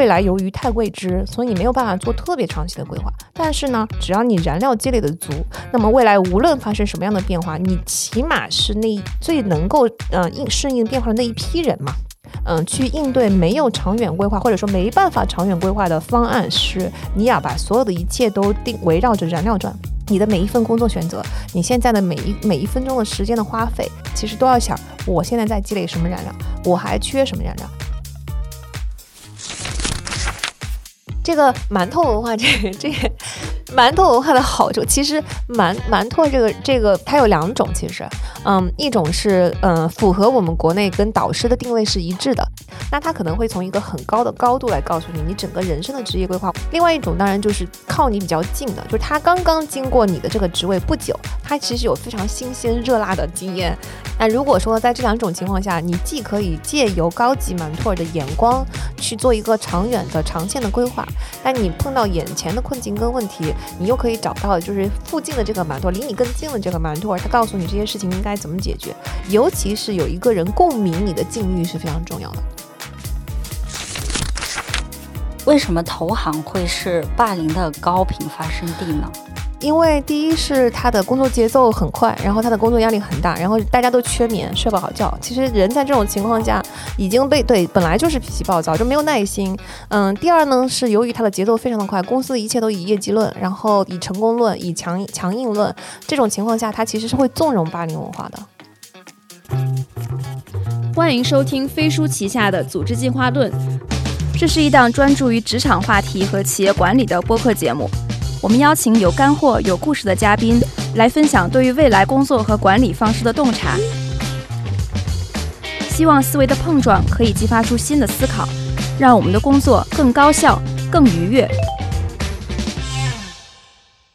未来由于太未知，所以你没有办法做特别长期的规划。但是呢，只要你燃料积累的足，那么未来无论发生什么样的变化，你起码是那最能够呃应适应变化的那一批人嘛。嗯，去应对没有长远规划或者说没办法长远规划的方案，是你要把所有的一切都定围绕着燃料转。你的每一份工作选择，你现在的每一每一分钟的时间的花费，其实都要想，我现在在积累什么燃料，我还缺什么燃料。这个馒头文化，这这也馒头文化的好处，其实馒馒头这个这个它有两种，其实，嗯，一种是嗯符合我们国内跟导师的定位是一致的。那他可能会从一个很高的高度来告诉你你整个人生的职业规划。另外一种当然就是靠你比较近的，就是他刚刚经过你的这个职位不久，他其实有非常新鲜热辣的经验。那如果说在这两种情况下，你既可以借由高级馒头的眼光去做一个长远的长线的规划，但你碰到眼前的困境跟问题，你又可以找到就是附近的这个馒头，离你更近的这个馒头，他告诉你这些事情应该怎么解决。尤其是有一个人共鸣你的境遇是非常重要的。为什么投行会是霸凌的高频发生地呢？因为第一是他的工作节奏很快，然后他的工作压力很大，然后大家都缺眠，睡不好觉。其实人在这种情况下已经被对本来就是脾气暴躁，就没有耐心。嗯，第二呢是由于他的节奏非常的快，公司的一切都以业绩论，然后以成功论，以强强硬论。这种情况下，他其实是会纵容霸凌文化的。欢迎收听飞书旗下的《组织进化论》。这是一档专注于职场话题和企业管理的播客节目。我们邀请有干货、有故事的嘉宾来分享对于未来工作和管理方式的洞察。希望思维的碰撞可以激发出新的思考，让我们的工作更高效、更愉悦。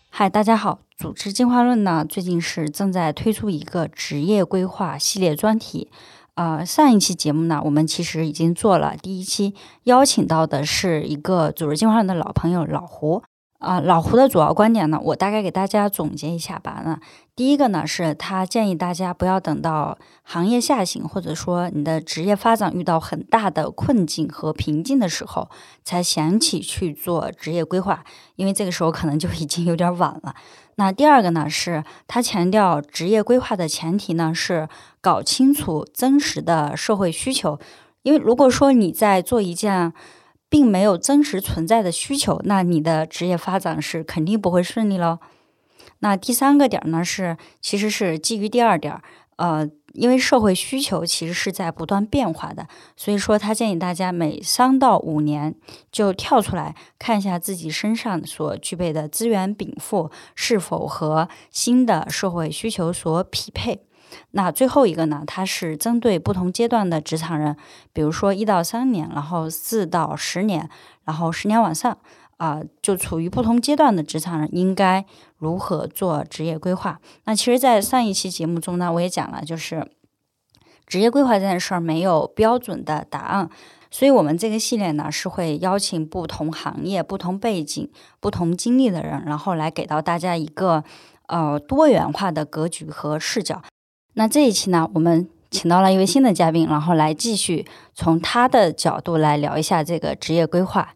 嗨，大家好！组织进化论呢，最近是正在推出一个职业规划系列专题。呃，上一期节目呢，我们其实已经做了第一期，邀请到的是一个组织进化论的老朋友老胡。啊，老胡的主要观点呢，我大概给大家总结一下吧。那第一个呢，是他建议大家不要等到行业下行，或者说你的职业发展遇到很大的困境和瓶颈的时候，才想起去做职业规划，因为这个时候可能就已经有点晚了。那第二个呢，是他强调职业规划的前提呢，是搞清楚真实的社会需求，因为如果说你在做一件并没有真实存在的需求，那你的职业发展是肯定不会顺利喽。那第三个点呢是，其实是基于第二点，呃，因为社会需求其实是在不断变化的，所以说他建议大家每三到五年就跳出来看一下自己身上所具备的资源禀赋是否和新的社会需求所匹配。那最后一个呢？它是针对不同阶段的职场人，比如说一到三年，然后四到十年，然后十年往上，啊，就处于不同阶段的职场人应该如何做职业规划？那其实，在上一期节目中呢，我也讲了，就是职业规划这件事儿没有标准的答案，所以我们这个系列呢是会邀请不同行业、不同背景、不同经历的人，然后来给到大家一个呃多元化的格局和视角。那这一期呢，我们请到了一位新的嘉宾，然后来继续从他的角度来聊一下这个职业规划。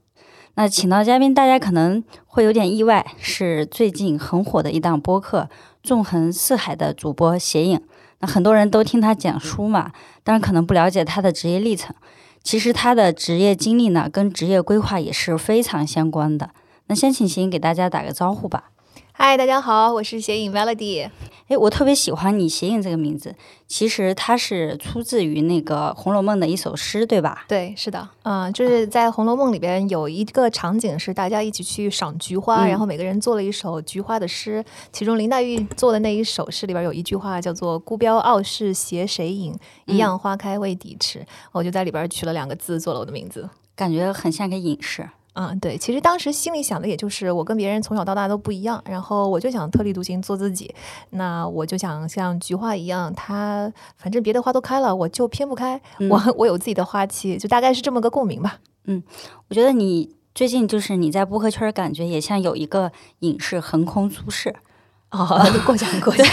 那请到嘉宾，大家可能会有点意外，是最近很火的一档播客《纵横四海》的主播斜影。那很多人都听他讲书嘛，但是可能不了解他的职业历程。其实他的职业经历呢，跟职业规划也是非常相关的。那先请斜影给大家打个招呼吧。嗨，大家好，我是斜影 Melody。哎，我特别喜欢你“斜影”这个名字，其实它是出自于那个《红楼梦》的一首诗，对吧？对，是的，嗯，就是在《红楼梦》里边有一个场景是大家一起去赏菊花，然后每个人做了一首菊花的诗，其中林黛玉做的那一首诗里边有一句话叫做“孤标傲世携谁影，一样花开为底迟”，我就在里边取了两个字做了我的名字，感觉很像个隐士。嗯，对，其实当时心里想的也就是我跟别人从小到大都不一样，然后我就想特立独行做自己。那我就想像菊花一样，它反正别的花都开了，我就偏不开。我我有自己的花期，就大概是这么个共鸣吧。嗯，我觉得你最近就是你在播客圈感觉也像有一个影视横空出世。哦，过奖过奖。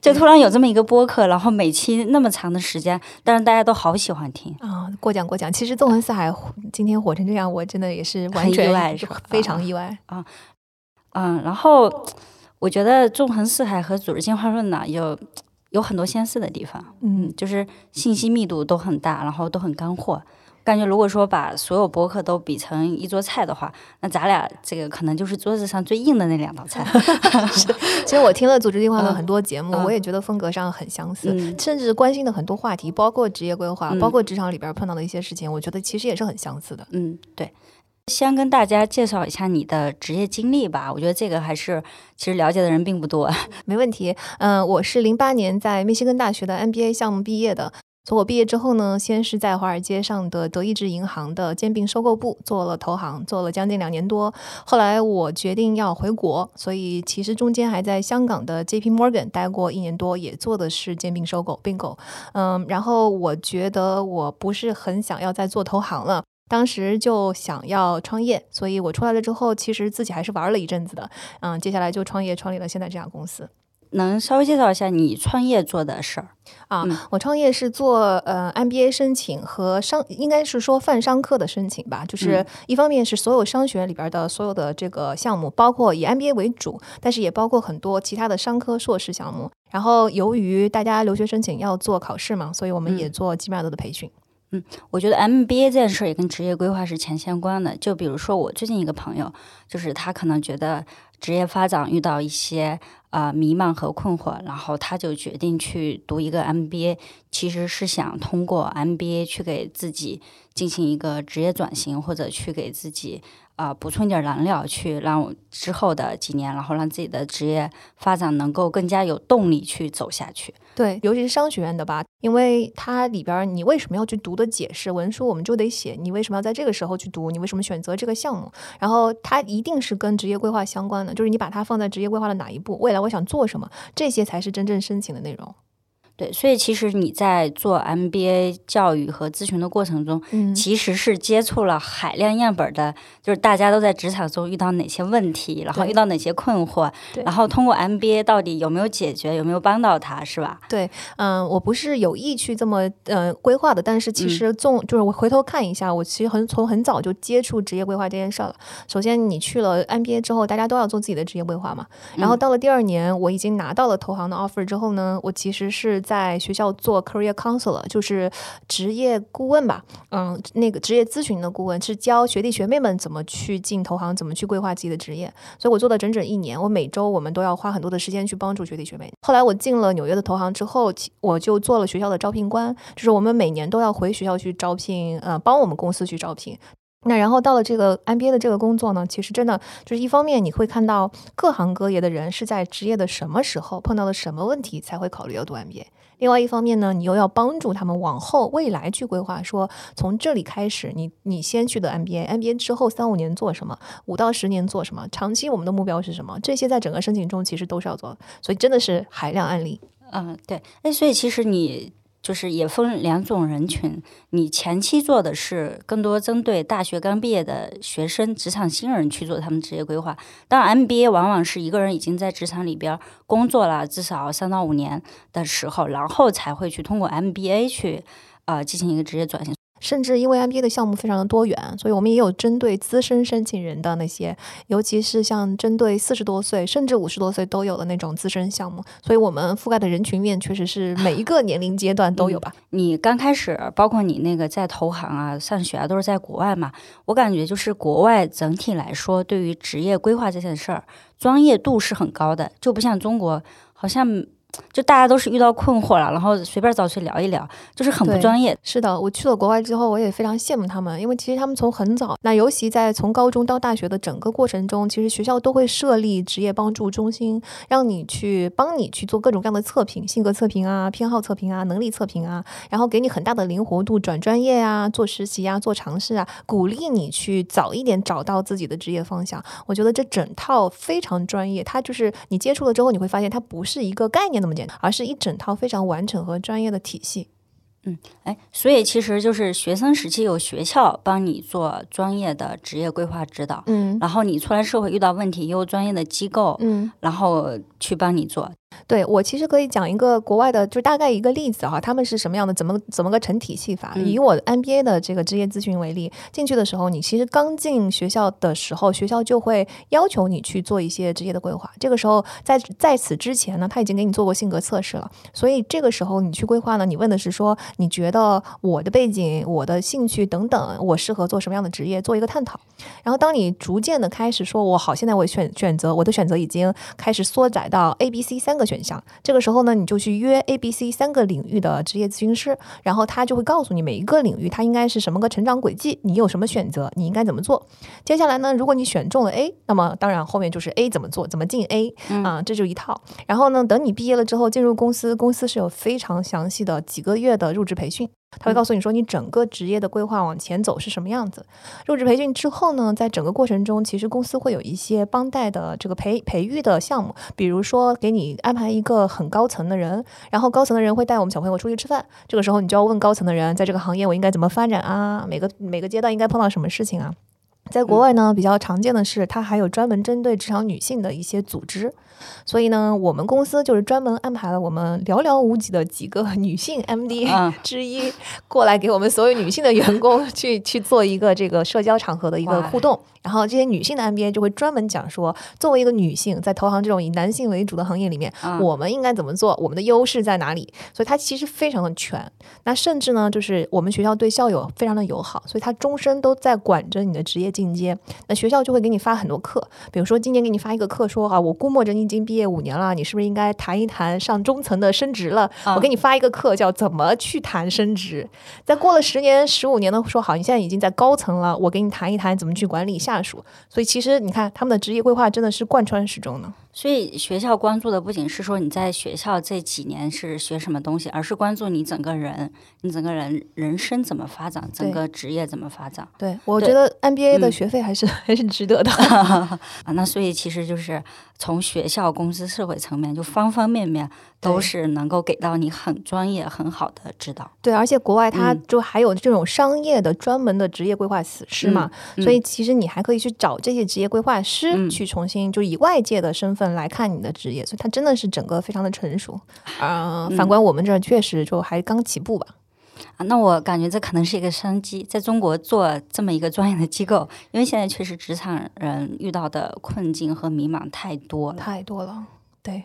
就突然有这么一个播客，然后每期那么长的时间，但是大家都好喜欢听。啊，过奖过奖。其实纵横四海今天火成这样，我真的也是完全意外是吧非常意外。啊嗯，然后我觉得纵横四海和组织进化论呢，有有很多相似的地方。嗯，就是信息密度都很大，然后都很干货。感觉如果说把所有博客都比成一桌菜的话，那咱俩这个可能就是桌子上最硬的那两道菜。其实我听了组织计划的嗯很多节目，嗯我也觉得风格上很相似，嗯甚至关心的很多话题，包括职业规划，嗯包括职场里边碰到的一些事情，我觉得其实也是很相似的。嗯，对。先跟大家介绍一下你的职业经历吧，我觉得这个还是其实了解的人并不多。没问题。嗯、我是零八年在密歇根大学的 MBA 项目毕业的。从我毕业之后呢，先是在华尔街上的德意志银行的兼并收购部做了投行，做了将近两年多。后来我决定要回国，所以其实中间还在香港的 JP Morgan 待过一年多，也做的是兼并收购并购。嗯，然后我觉得我不是很想要再做投行了。当时就想要创业，所以我出来了之后，其实自己还是玩了一阵子的。嗯，接下来就创业，创立了现在这家公司。能稍微介绍一下你创业做的事儿？啊，嗯我创业是做呃 MBA 申请和商，应该是说泛商科的申请吧。就是嗯一方面是所有商学院里边的所有的这个项目，包括以 MBA 为主，但是也包括很多其他的商科硕士项目。然后由于大家留学申请要做考试嘛，所以我们嗯也做几百多的培训。嗯我觉得 MBA 这件事儿也跟职业规划是强相关的。就比如说我最近一个朋友，就是他可能觉得职业发展遇到一些呃迷茫和困惑，然后他就决定去读一个 MBA，其实是想通过 MBA 去给自己进行一个职业转型，或者去给自己啊、补充一点燃料，去让我之后的几年，然后让自己的职业发展能够更加有动力去走下去。对，尤其是商学院的吧，因为它里边你为什么要去读的解释文书，我们就得写你为什么要在这个时候去读，你为什么选择这个项目，然后它一定是跟职业规划相关的，就是你把它放在职业规划的哪一步，未来我想做什么，这些才是真正申请的内容。对，所以其实你在做 MBA 教育和咨询的过程中，嗯其实是接触了海量样本的，就是大家都在职场中遇到哪些问题，然后遇到哪些困惑，然后通过 MBA 到底有没有解决，有没有帮到他，是吧？对，嗯，我不是有意去这么呃规划的，但是其实纵、就是我回头看一下，我其实很从很早就接触职业规划这件事儿了。首先，你去了 MBA 之后，大家都要做自己的职业规划嘛。然后到了第二年，我已经拿到了投行的 offer 之后呢，我其实是在学校做 career counselor，就是职业顾问吧。嗯，那个职业咨询的顾问是教学弟学妹们怎么去进投行，怎么去规划自己的职业。所以我做了整整一年，我每周我们都要花很多的时间去帮助学弟学妹。后来我进了纽约的投行之后，我就做了学校的招聘官，就是我们每年都要回学校去招聘，呃，帮我们公司去招聘。那然后到了这个 MBA 的这个工作呢，其实真的就是一方面你会看到各行各业的人是在职业的什么时候碰到了什么问题才会考虑要读 MBA。另外一方面呢，你又要帮助他们往后未来去规划，说从这里开始，你你先去的 MBA，MBA 之后三五年做什么，五到十年做什么，长期我们的目标是什么，这些在整个申请中其实都是要做的，所以真的是海量案例。嗯，对。哎，所以其实你就是也分两种人群，你前期做的是更多针对大学刚毕业的学生、职场新人去做他们职业规划。当，MBA 往往是一个人已经在职场里边工作了至少三到五年的时候，然后才会去通过 MBA 去呃进行一个职业转型。甚至因为 MBA 的项目非常的多元，所以我们也有针对资深申请人的那些，尤其是像针对四十多岁甚至五十多岁都有的那种资深项目，所以我们覆盖的人群面确实是每一个年龄阶段都有吧。你刚开始，包括你那个在投行啊、上学啊，都是在国外嘛。我感觉就是国外整体来说，对于职业规划这件事儿，专业度是很高的，就不像中国，好像就大家都是遇到困惑了，然后随便找谁聊一聊，就是很不专业。是的，我去了国外之后，我也非常羡慕他们，因为其实他们从很早，那尤其在从高中到大学的整个过程中，其实学校都会设立职业帮助中心，让你去帮你去做各种各样的测评，性格测评啊、偏好测评啊、能力测评啊，然后给你很大的灵活度，转专业啊、做实习啊、做尝试啊，鼓励你去早一点找到自己的职业方向。我觉得这整套非常专业，它就是你接触了之后，你会发现它不是一个概念那么简单，而是一整套非常完整和专业的体系。嗯哎，所以其实就是学生时期有学校帮你做专业的职业规划指导，嗯然后你出来社会遇到问题，也有专业的机构，嗯。然后去帮你做。对我其实可以讲一个国外的，就大概一个例子哈，他们是什么样的，怎么怎么个成体系法。嗯以我 MBA 的这个职业咨询为例，进去的时候，你其实刚进学校的时候，学校就会要求你去做一些职业的规划。这个时候在在此之前呢，他已经给你做过性格测试了，所以这个时候你去规划呢，你问的是说，你觉得我的背景、我的兴趣等等，我适合做什么样的职业，做一个探讨。然后当你逐渐的开始说，我好，现在我选选择，我的选择已经开始缩窄到 A、B、C 三个选项。这个时候呢，你就去约 A、B、C 三个领域的职业咨询师，然后他就会告诉你每一个领域它应该是什么个成长轨迹，你有什么选择，你应该怎么做。接下来呢，如果你选中了 A，那么当然后面就是 A 怎么做，怎么进 A 啊、这就一套。然后呢，等你毕业了之后进入公司，公司是有非常详细的几个月的入职培训。他会告诉你说，你整个职业的规划往前走是什么样子。入职培训之后呢，在整个过程中，其实公司会有一些帮带的这个培培育的项目，比如说给你安排一个很高层的人，然后高层的人会带我们小朋友出去吃饭。这个时候，你就要问高层的人，在这个行业我应该怎么发展啊？每个每个阶段应该碰到什么事情啊？在国外呢，比较常见的是，它还有专门针对职场女性的一些组织，所以呢，我们公司就是专门安排了我们寥寥无几的几个 女性 MD 嗯之一过来，给我们所有女性的员工 去去做一个这个社交场合的一个互动。然后这些女性的 MBA 就会专门讲说，作为一个女性，在投行这种以男性为主的行业里面，嗯我们应该怎么做，我们的优势在哪里？所以它其实非常的全。那甚至呢，就是我们学校对校友非常的友好，所以他终身都在管着你的职业进阶。那学校就会给你发很多课，比如说今年给你发一个课说啊，我估摸着你已经毕业五年了，你是不是应该谈一谈上中层的升职了？啊我给你发一个课叫怎么去谈升职。再过了十年、十五年呢，说好你现在已经在高层了，我给你谈一谈怎么去管理下属。所以其实你看他们的职业规划真的是贯穿始终的。所以学校关注的不仅是说你在学校这几年是学什么东西，而是关注你整个人，你整个人人生怎么发展，整个职业怎么发展对我觉得 MBA 的嗯学费还是、还是值得的。啊。那所以其实就是从学校、公司、社会层面，就方方面面都是能够给到你很专业、很好的指导。对，而且国外它嗯就还有这种商业的专门的职业规划师师嘛，嗯所以其实你还可以去找这些职业规划师嗯去重新就以外界的身份来看你的职业，所以它真的是整个非常的成熟。啊、嗯反观我们这儿确实就还刚起步吧。啊，那我感觉这可能是一个商机，在中国做这么一个专业的机构，因为现在确实职场人遇到的困境和迷茫太多了。太多了，对，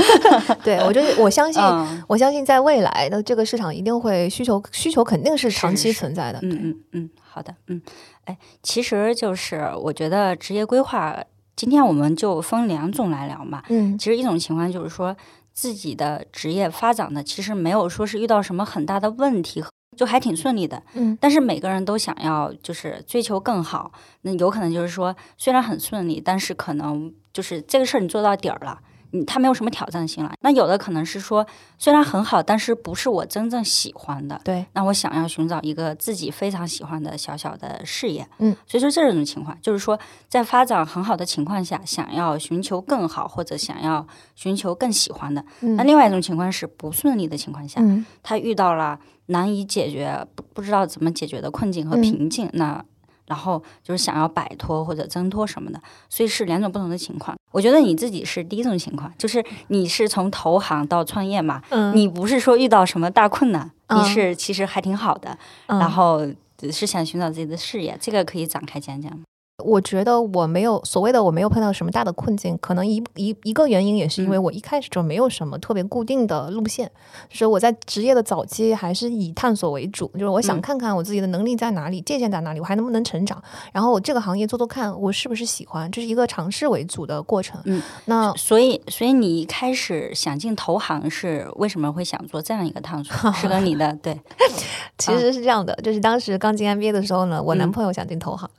对我就是我相信，嗯我相信在未来的这个市场一定会需求需求肯定是长期存在的。嗯嗯嗯，好的，嗯，哎，其实就是我觉得职业规划，今天我们就分两种来聊嘛。嗯其实一种情况就是说自己的职业发展的其实没有说是遇到什么很大的问题，就还挺顺利的。嗯但是每个人都想要就是追求更好，那有可能就是说虽然很顺利，但是可能就是这个事儿你做到底儿了。你它没有什么挑战性了。那有的可能是说，虽然很好，但是不是我真正喜欢的。对，那我想要寻找一个自己非常喜欢的小小的事业，嗯，所以说这种情况就是说，在发展很好的情况下，想要寻求更好，或者想要寻求更喜欢的。嗯那另外一种情况是不顺利的情况下，嗯他遇到了难以解决、不不知道怎么解决的困境和嗯瓶颈，那然后就是想要摆脱或者挣脱什么的，所以是两种不同的情况。我觉得你自己是第一种情况，就是你是从投行到创业嘛，嗯，你不是说遇到什么大困难，嗯你是其实还挺好的，嗯然后只是想寻找自己的事业，这个可以展开讲讲吗。我觉得我没有所谓的我没有碰到什么大的困境，可能一一一个原因也是因为嗯。我一开始就没有什么特别固定的路线，就是我在职业的早期还是以探索为主，就是我想嗯。看看我自己的能力在哪里，界限在哪里，我还能不能成长，然后我这个行业做做看，我是不是喜欢，这是一个尝试为主的过程。嗯，那所以，所以你一开始想进投行是为什么会想做这样一个探索？是跟你的对。其实是这样的，就是当时刚进 MBA 的时候呢，我男嗯。朋友想进投行，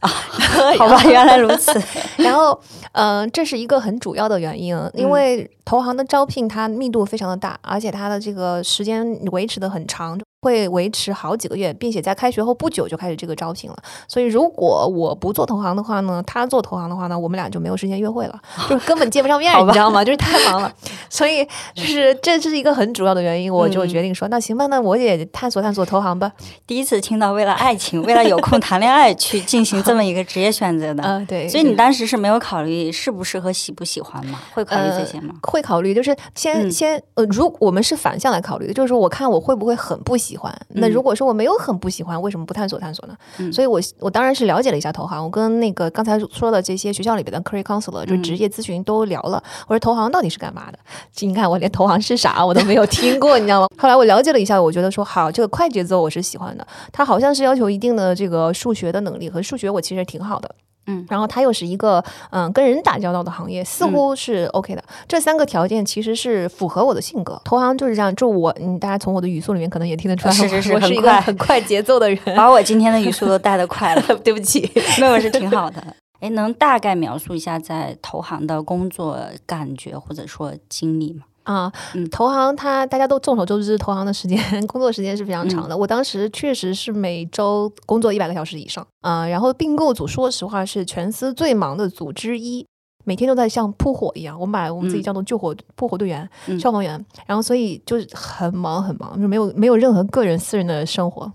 好吧，原来如此。然后，嗯、这是一个很主要的原因，因为投行的招聘它密度非常的大，而且它的这个时间维持的很长。会维持好几个月，并且在开学后不久就开始这个招聘了。所以如果我不做投行的话呢，他做投行的话呢，我们俩就没有时间约会了，就根本见不上面，你知道吗？就是太忙了。所以就是这是一个很主要的原因，我就决定说，那行吧，那我也探索探索投行吧。第一次听到为了爱情，为了有空谈恋爱去进行这么一个职业选择的，嗯，对。所以你当时是没有考虑适不适合、喜不喜欢吗？会考虑这些吗？会考虑，就是先先呃，如我们是反向来考虑的，就是说我看我会不会很不喜欢。那如果说我没有很不喜欢，为什么不探索探索呢？所以，我我当然是了解了一下投行。我跟那个刚才说的这些学校里边的 career counselor，就职业咨询都聊了。我说投行到底是干嘛的？你看我连投行是啥我都没有听过，你知道吗？后来我了解了一下，我觉得说好，这个快节奏我是喜欢的。它好像是要求一定的这个数学的能力和数学，我其实挺好的。嗯，然后它又是一个嗯跟人打交道的行业，似乎是 OK 的。这三个条件其实是符合我的性格。投行就是这样，就我，嗯，大家从我的语速里面可能也听得出来，是是是，我是一个很快节奏的人，把我今天的语速都带的快了。对不起，没有是挺好的。哎，能大概描述一下在投行的工作感觉或者说经历吗？啊，嗯，投行它大家都众所周知，投行的时间 工作时间是非常长的。我当时确实是每周工作一百个小时以上啊。然后并购组说实话是全司最忙的组之一，每天都在像扑火一样。我们把我们自己叫做救火扑火队员、消防员。然后所以就是很忙很忙，就没有没有任何个人私人的生活。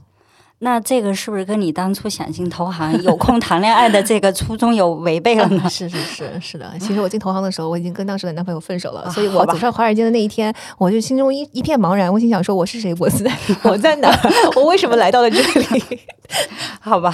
那这个是不是跟你当初想进投行、有空谈恋爱的这个初衷有违背了呢？是是是是的。其实我进投行的时候，我已经跟当时的男朋友分手了，所以我走上华尔街的那一天，我就心中一一片茫然。我心想说：我是谁？我在我在哪？我为什么来到了这里？好吧，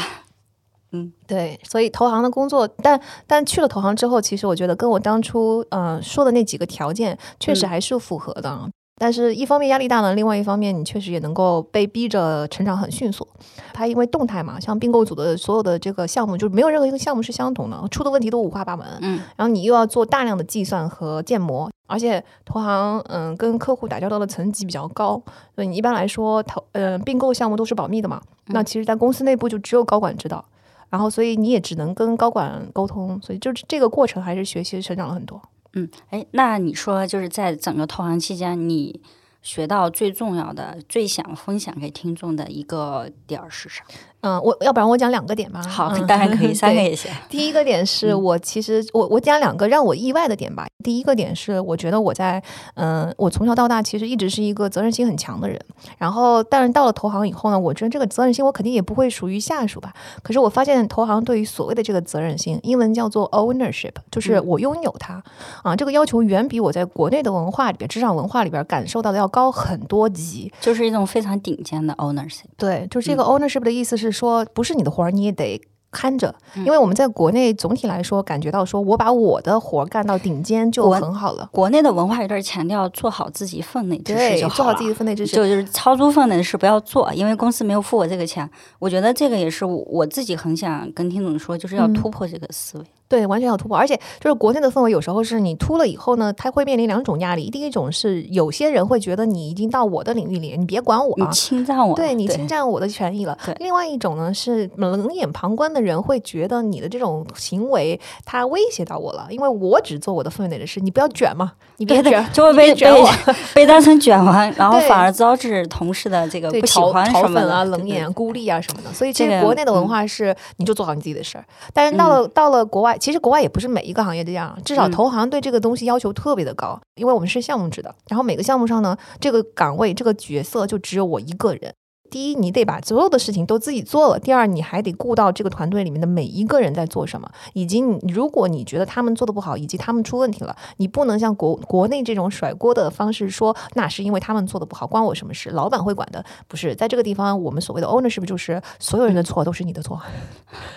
嗯，对。所以投行的工作，但但去了投行之后，其实我觉得跟我当初嗯说的那几个条件，确实还是符合的。但是，一方面压力大呢，另外一方面你确实也能够被逼着成长很迅速。它因为动态嘛，像并购组的所有的这个项目，就是没有任何一个项目是相同的，出的问题都五花八门。嗯，然后你又要做大量的计算和建模，而且投行嗯跟客户打交道的层级比较高，所以你一般来说投呃并购项目都是保密的嘛。那其实，在公司内部就只有高管知道，然后所以你也只能跟高管沟通，所以就是这个过程还是学习成长了很多。嗯，哎，那你说就是在整个投行期间，你学到最重要的、最想分享给听众的一个点儿是啥？嗯，我要不然我讲两个点吧。好，当然可以，三个也行。第一个点是我其实我我讲两个让我意外的点吧。第一个点是我觉得我在嗯，我从小到大其实一直是一个责任心很强的人。然后，但是到了投行以后呢，我觉得这个责任心我肯定也不会属于下属吧。可是我发现投行对于所谓的这个责任心，英文叫做 ownership，就是我拥有它啊，这个要求远比我在国内的文化里边、职场文化里边感受到的要高很多级，就是一种非常顶尖的 ownership。对，就这个 ownership 的意思是。是说不是你的活儿，你也得看着，因为我们在国内总体来说感觉到，说我把我的活儿干到顶尖就很好了。国内的文化有点强调做好自己分内之事就好做好自己的分内之事，就就是超出分内的事不要做，因为公司没有付我这个钱。我觉得这个也是我自己很想跟听众说，就是要突破这个思维。对，完全要突破，而且就是国内的氛围，有时候是你突了以后呢，他会面临两种压力。第一种是有些人会觉得你已经到我的领域里，你别管我，你侵占我，对你侵占我的权益了。另外一种呢是冷眼旁观的人会觉得你的这种行为，他威胁到我了，因为我只做我的分内的事，你不要卷嘛，你别卷，就会被被 被当成卷王，然后反而招致同事的这个不喜欢、嘲讽啊、冷眼、孤立啊什么的。所以其实国内的文化是你就做好你自己的事儿，但是到了到了国外。其实国外也不是每一个行业这样，至少投行对这个东西要求特别的高，因为我们是项目制的，然后每个项目上呢，这个岗位这个角色就只有我一个人。第一，你得把所有的事情都自己做了；第二，你还得顾到这个团队里面的每一个人在做什么，以及你如果你觉得他们做的不好，以及他们出问题了，你不能像国国内这种甩锅的方式说，那是因为他们做的不好，关我什么事？老板会管的。不是在这个地方，我们所谓的 owner 是不是就是所有人的错都是你的错，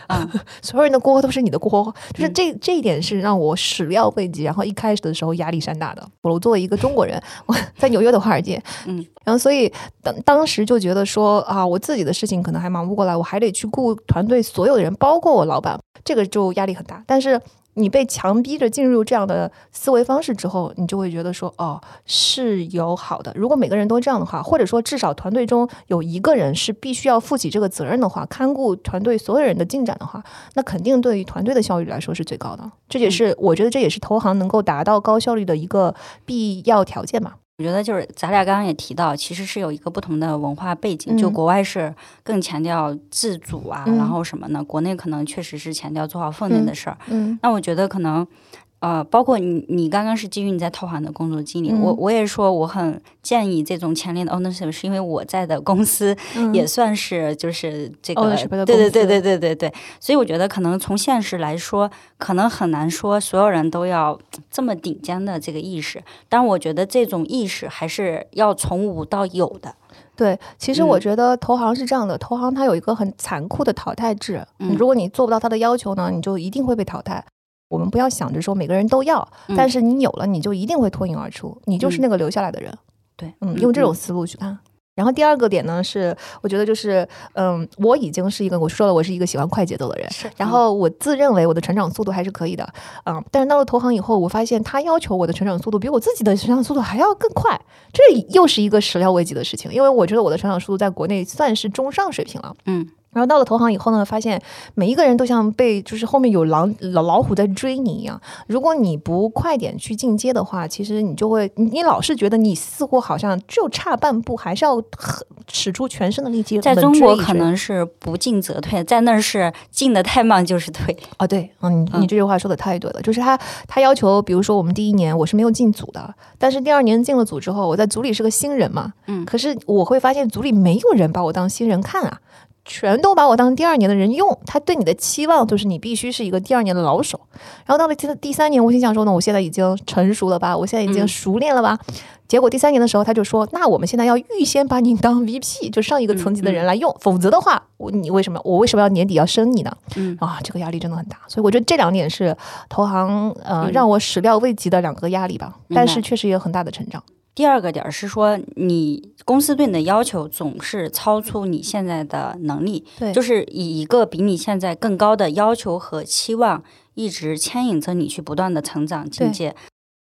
啊，所有人的锅都是你的锅，就是这这一点是让我始料未及，然后一开始的时候压力山大的。我作为一个中国人，我在纽约的华尔街，嗯。然后，所以当当时就觉得说说啊，我自己的事情可能还忙不过来，我还得去顾团队所有的人，包括我老板，这个就压力很大。但是你被强逼着进入这样的思维方式之后，你就会觉得说，哦，是有好的。如果每个人都这样的话，或者说至少团队中有一个人是必须要负起这个责任的话，看顾团队所有人的进展的话，那肯定对于团队的效率来说是最高的。这也是我觉得这也是投行能够达到高效率的一个必要条件嘛。我觉得就是咱俩刚刚也提到，其实是有一个不同的文化背景，就嗯国外是更强调自主啊，嗯然后什么呢？国内可能确实是强调做好分内的事儿。嗯那我觉得可能，呃，包括你，你刚刚是基于你在投行的工作经历，嗯。我我也说我很建议这种强烈的 ownership，是因为我在的公司嗯。也算是就是这个对对对对对对对，所以我觉得可能从现实来说，可能很难说所有人都要这么顶尖的这个意识，但我觉得这种意识还是要从无到有的。对，其实我嗯。觉得投行是这样的，投行它有一个很残酷的淘汰制，嗯。如果你做不到它的要求呢，你就一定会被淘汰。我们不要想着说每个人都要，嗯但是你有了，你就一定会脱颖而出，你就是嗯那个留下来的人。对，嗯，用这种思路去看。然后第二个点呢是，我觉得就是，嗯，我已经是一个我说了，我是一个喜欢快节奏的人。是然后我自认为我的成长速度还是可以的，嗯，但是到了投行以后，我发现他要求我的成长速度比我自己的成长速度还要更快，这又是一个始料未及的事情，因为我觉得我的成长速度在国内算是中上水平了。嗯然后到了投行以后呢，发现每一个人都像被就是后面有狼老老虎在追你一样。如果你不快点去进阶的话，其实你就会你你老是觉得你似乎好像就差半步，还是要很使出全身的力气在中国可能是不进则退，在那儿是进的太慢就是退。哦，对，嗯，你这句话说的太对了，就是他他要求，比如说我们第一年我是没有进组的，但是第二年进了组之后，我在组里是个新人嘛，嗯可是我会发现组里没有人把我当新人看啊。全都把我当第二年的人用，他对你的期望就是你必须是一个第二年的老手。然后到了第第三年，我心想说呢，我现在已经成熟了吧，我现在已经嗯熟练了吧。结果第三年的时候，他就说，那我们现在要预先把你当 VP，就上一个层级的人来用，否则的话，我你为什么我为什么要年底要升你呢？嗯啊，这个压力真的很大，所以我觉得这两点是投行呃、嗯让我始料未及的两个压力吧，但是确实也有很大的成长。第二个点儿是说，你公司对你的要求总是超出你现在的能力，对就是以一个比你现在更高的要求和期望，一直牵引着你去不断的成长进阶。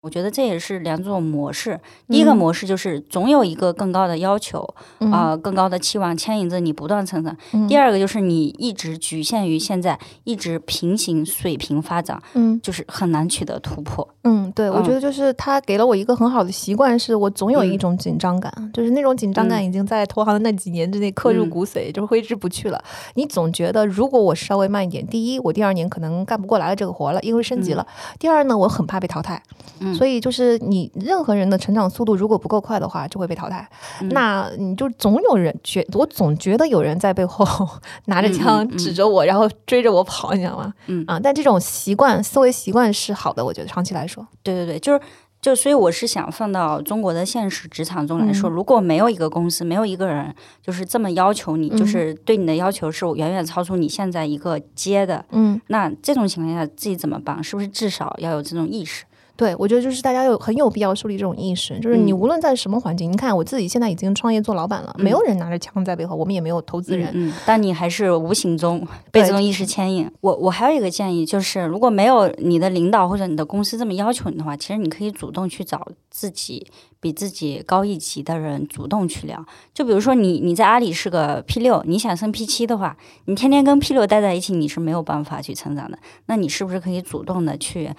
我觉得这也是两种模式。第一个嗯。模式就是总有一个更高的要求嗯。啊、更高的期望牵引着你不断成长。嗯。第二个就是你一直局限于现在，一直平行水平发展，嗯。就是很难取得突破。嗯，对，我嗯。觉得就是他给了我一个很好的习惯，是我总有一嗯。种紧张感，就是那种紧张感嗯。已经在投行的那几年之内刻入嗯。骨髓，就是挥之不去了。你总觉得如果我稍微慢一点，第一，我第二年可能干不过来了这个活了，因为升级了；第二呢，我很怕被淘汰。嗯所以就是你任何人的成长速度如果不够快的话，就会被淘汰。嗯那你就总有人觉，我总觉得有人在背后 拿着嗯枪指着我，然后追着我跑，你知道吗？嗯啊，但这种习惯思维习惯是好的，我觉得长期来说，对对对，就是就所以我是想放到中国的现实职场中来说，嗯如果没有一个公司，没有一个人就是这么要求你，嗯就是对你的要求是远远超出你现在一个阶的，嗯。那这种情况下自己怎么办？是不是至少要有这种意识？对，我觉得就是大家有很有必要树立这种意识，就是你嗯无论在什么环境，你看我自己现在已经创业做老板了，没有人拿着枪在背后，我们也没有投资人，但你还是无形中被这种意识牵引。我我还有一个建议，就是如果没有你的领导或者你的公司这么要求你的话，其实你可以主动去找自己比自己高一级的人主动去聊。就比如说你你在阿里是个 P 六，你想升 P 七的话，你天天跟 P 六待在一起，你是没有办法去成长的。那你是不是可以主动的去？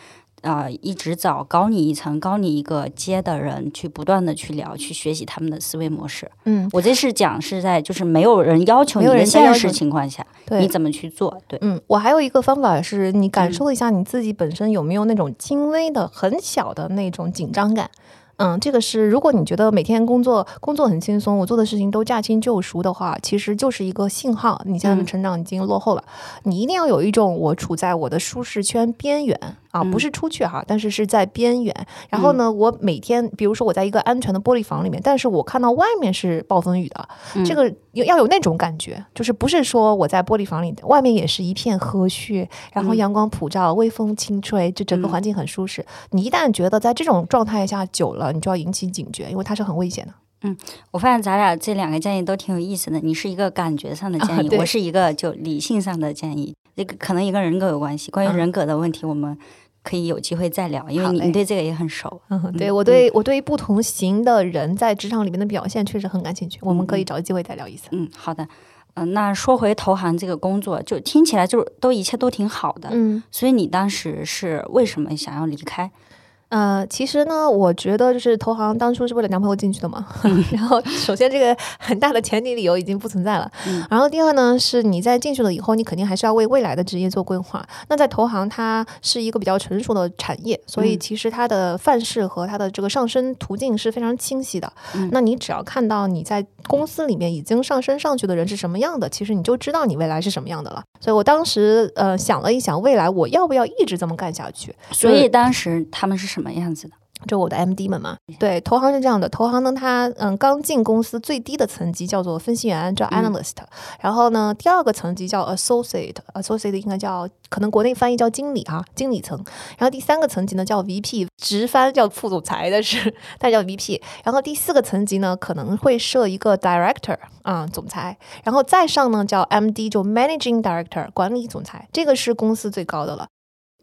啊、一直找高你一层、高你一个阶的人，去不断的去聊，去学习他们的思维模式。嗯，我这是讲是在就是没有人要求你的现实情况下，对，你怎么去做？对，嗯，我还有一个方法是，你感嗯受一下你自己本身有没有那种轻微的、很小的那种紧张感。嗯，这个是如果你觉得每天工作工作很轻松，我做的事情都驾轻就熟的话，其实就是一个信号，你现在的嗯成长已经落后了。你一定要有一种我处在我的舒适圈边缘啊，不嗯是出去哈，但是是在边缘。然后呢，我每天，比如说我在一个安全的玻璃房里面，但是我看到外面是暴风雨的，嗯这个有要有那种感觉，就是不是说我在玻璃房里，外面也是一片和煦，然后嗯阳光普照，微风轻吹，就整个嗯环境很舒适。你一旦觉得在这种状态下久了，你就要引起警觉，因为它是很危险的。嗯我发现咱俩这两个建议都挺有意思的。你是一个感觉上的建议，啊我是一个就理性上的建议。这个可能也跟人格有关系。关于嗯人格的问题，我们可以有机会再聊，因为你你对这个也很熟。嗯，对嗯我对我对于不同型的人在职场里面的表现确实很感兴趣，我们可以嗯找机会再聊一次。嗯，好的。嗯、那说回投行这个工作，就听起来就都一切都挺好的。嗯。所以你当时是为什么想要离开？呃，其实呢，我觉得就是投行当初是为了男朋友进去的嘛。然后，首先这个很大的前提理由已经不存在了。嗯然后第二呢，是你在进去了以后，你肯定还是要为未来的职业做规划。那在投行，它是一个比较成熟的产业，所以嗯其实它的范式和它的这个上升途径是非常清晰的。嗯那你只要看到你在公司里面已经上升上去的人是什么样的，其实你就知道你未来是什么样的了。所以我当时呃想了一想，未来我要不要一直这么干下去？所以当时他们是什么样子的？就我的 MD 们嘛，对，投行是这样的，投行呢，它嗯刚进公司最低的层级叫做分析员，叫嗯。analyst，、然后呢，第二个层级叫 associate，associate 应该叫可能国内翻译叫经理啊、经理层，然后第三个层级呢叫 VP，直翻叫副总裁但是，但叫 VP，然后第四个层级呢可能会设一个 director 啊、总裁，然后再上呢叫 MD，就 managing director 管理总裁，这个是公司最高的了。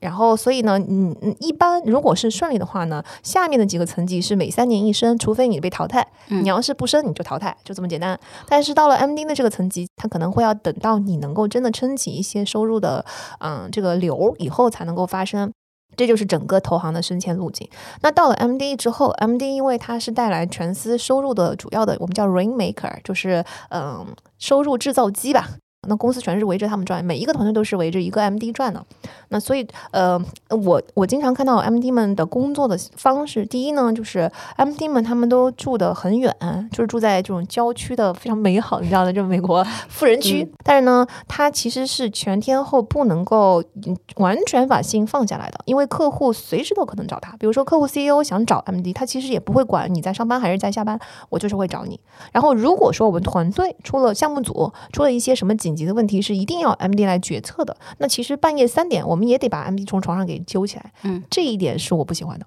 然后，所以呢，嗯嗯，一般如果是顺利的话呢，下面的几个层级是每三年一升，除非你被淘汰，嗯你要是不升你就淘汰，就这么简单。但是到了 MD 的这个层级，它可能会要等到你能够真的撑起一些收入的，嗯，这个流以后才能够发生。这就是整个投行的升迁路径。那到了 MD 之后，MD 因为它是带来全司收入的主要的，我们叫 rainmaker，就是嗯收入制造机吧。那公司全是围着他们转，每一个团队都是围着一个 MD 转的。那所以，呃，我我经常看到 MD 们的工作的方式，第一呢，就是 MD 们他们都住得很远，就是住在这种郊区的非常美好，你知道的，就美国富人区。但是呢，他其实是全天候不能够嗯完全把心放下来的，因为客户随时都可能找他。比如说，客户 CEO 想找 MD，他其实也不会管你在上班还是在下班，我就是会找你。然后，如果说我们团队出了项目组出了一些什么紧急的问题，是一定要 MD 来决策的，那其实半夜三点我们也得把 MD 从床上给揪起来。嗯，这一点是我不喜欢的。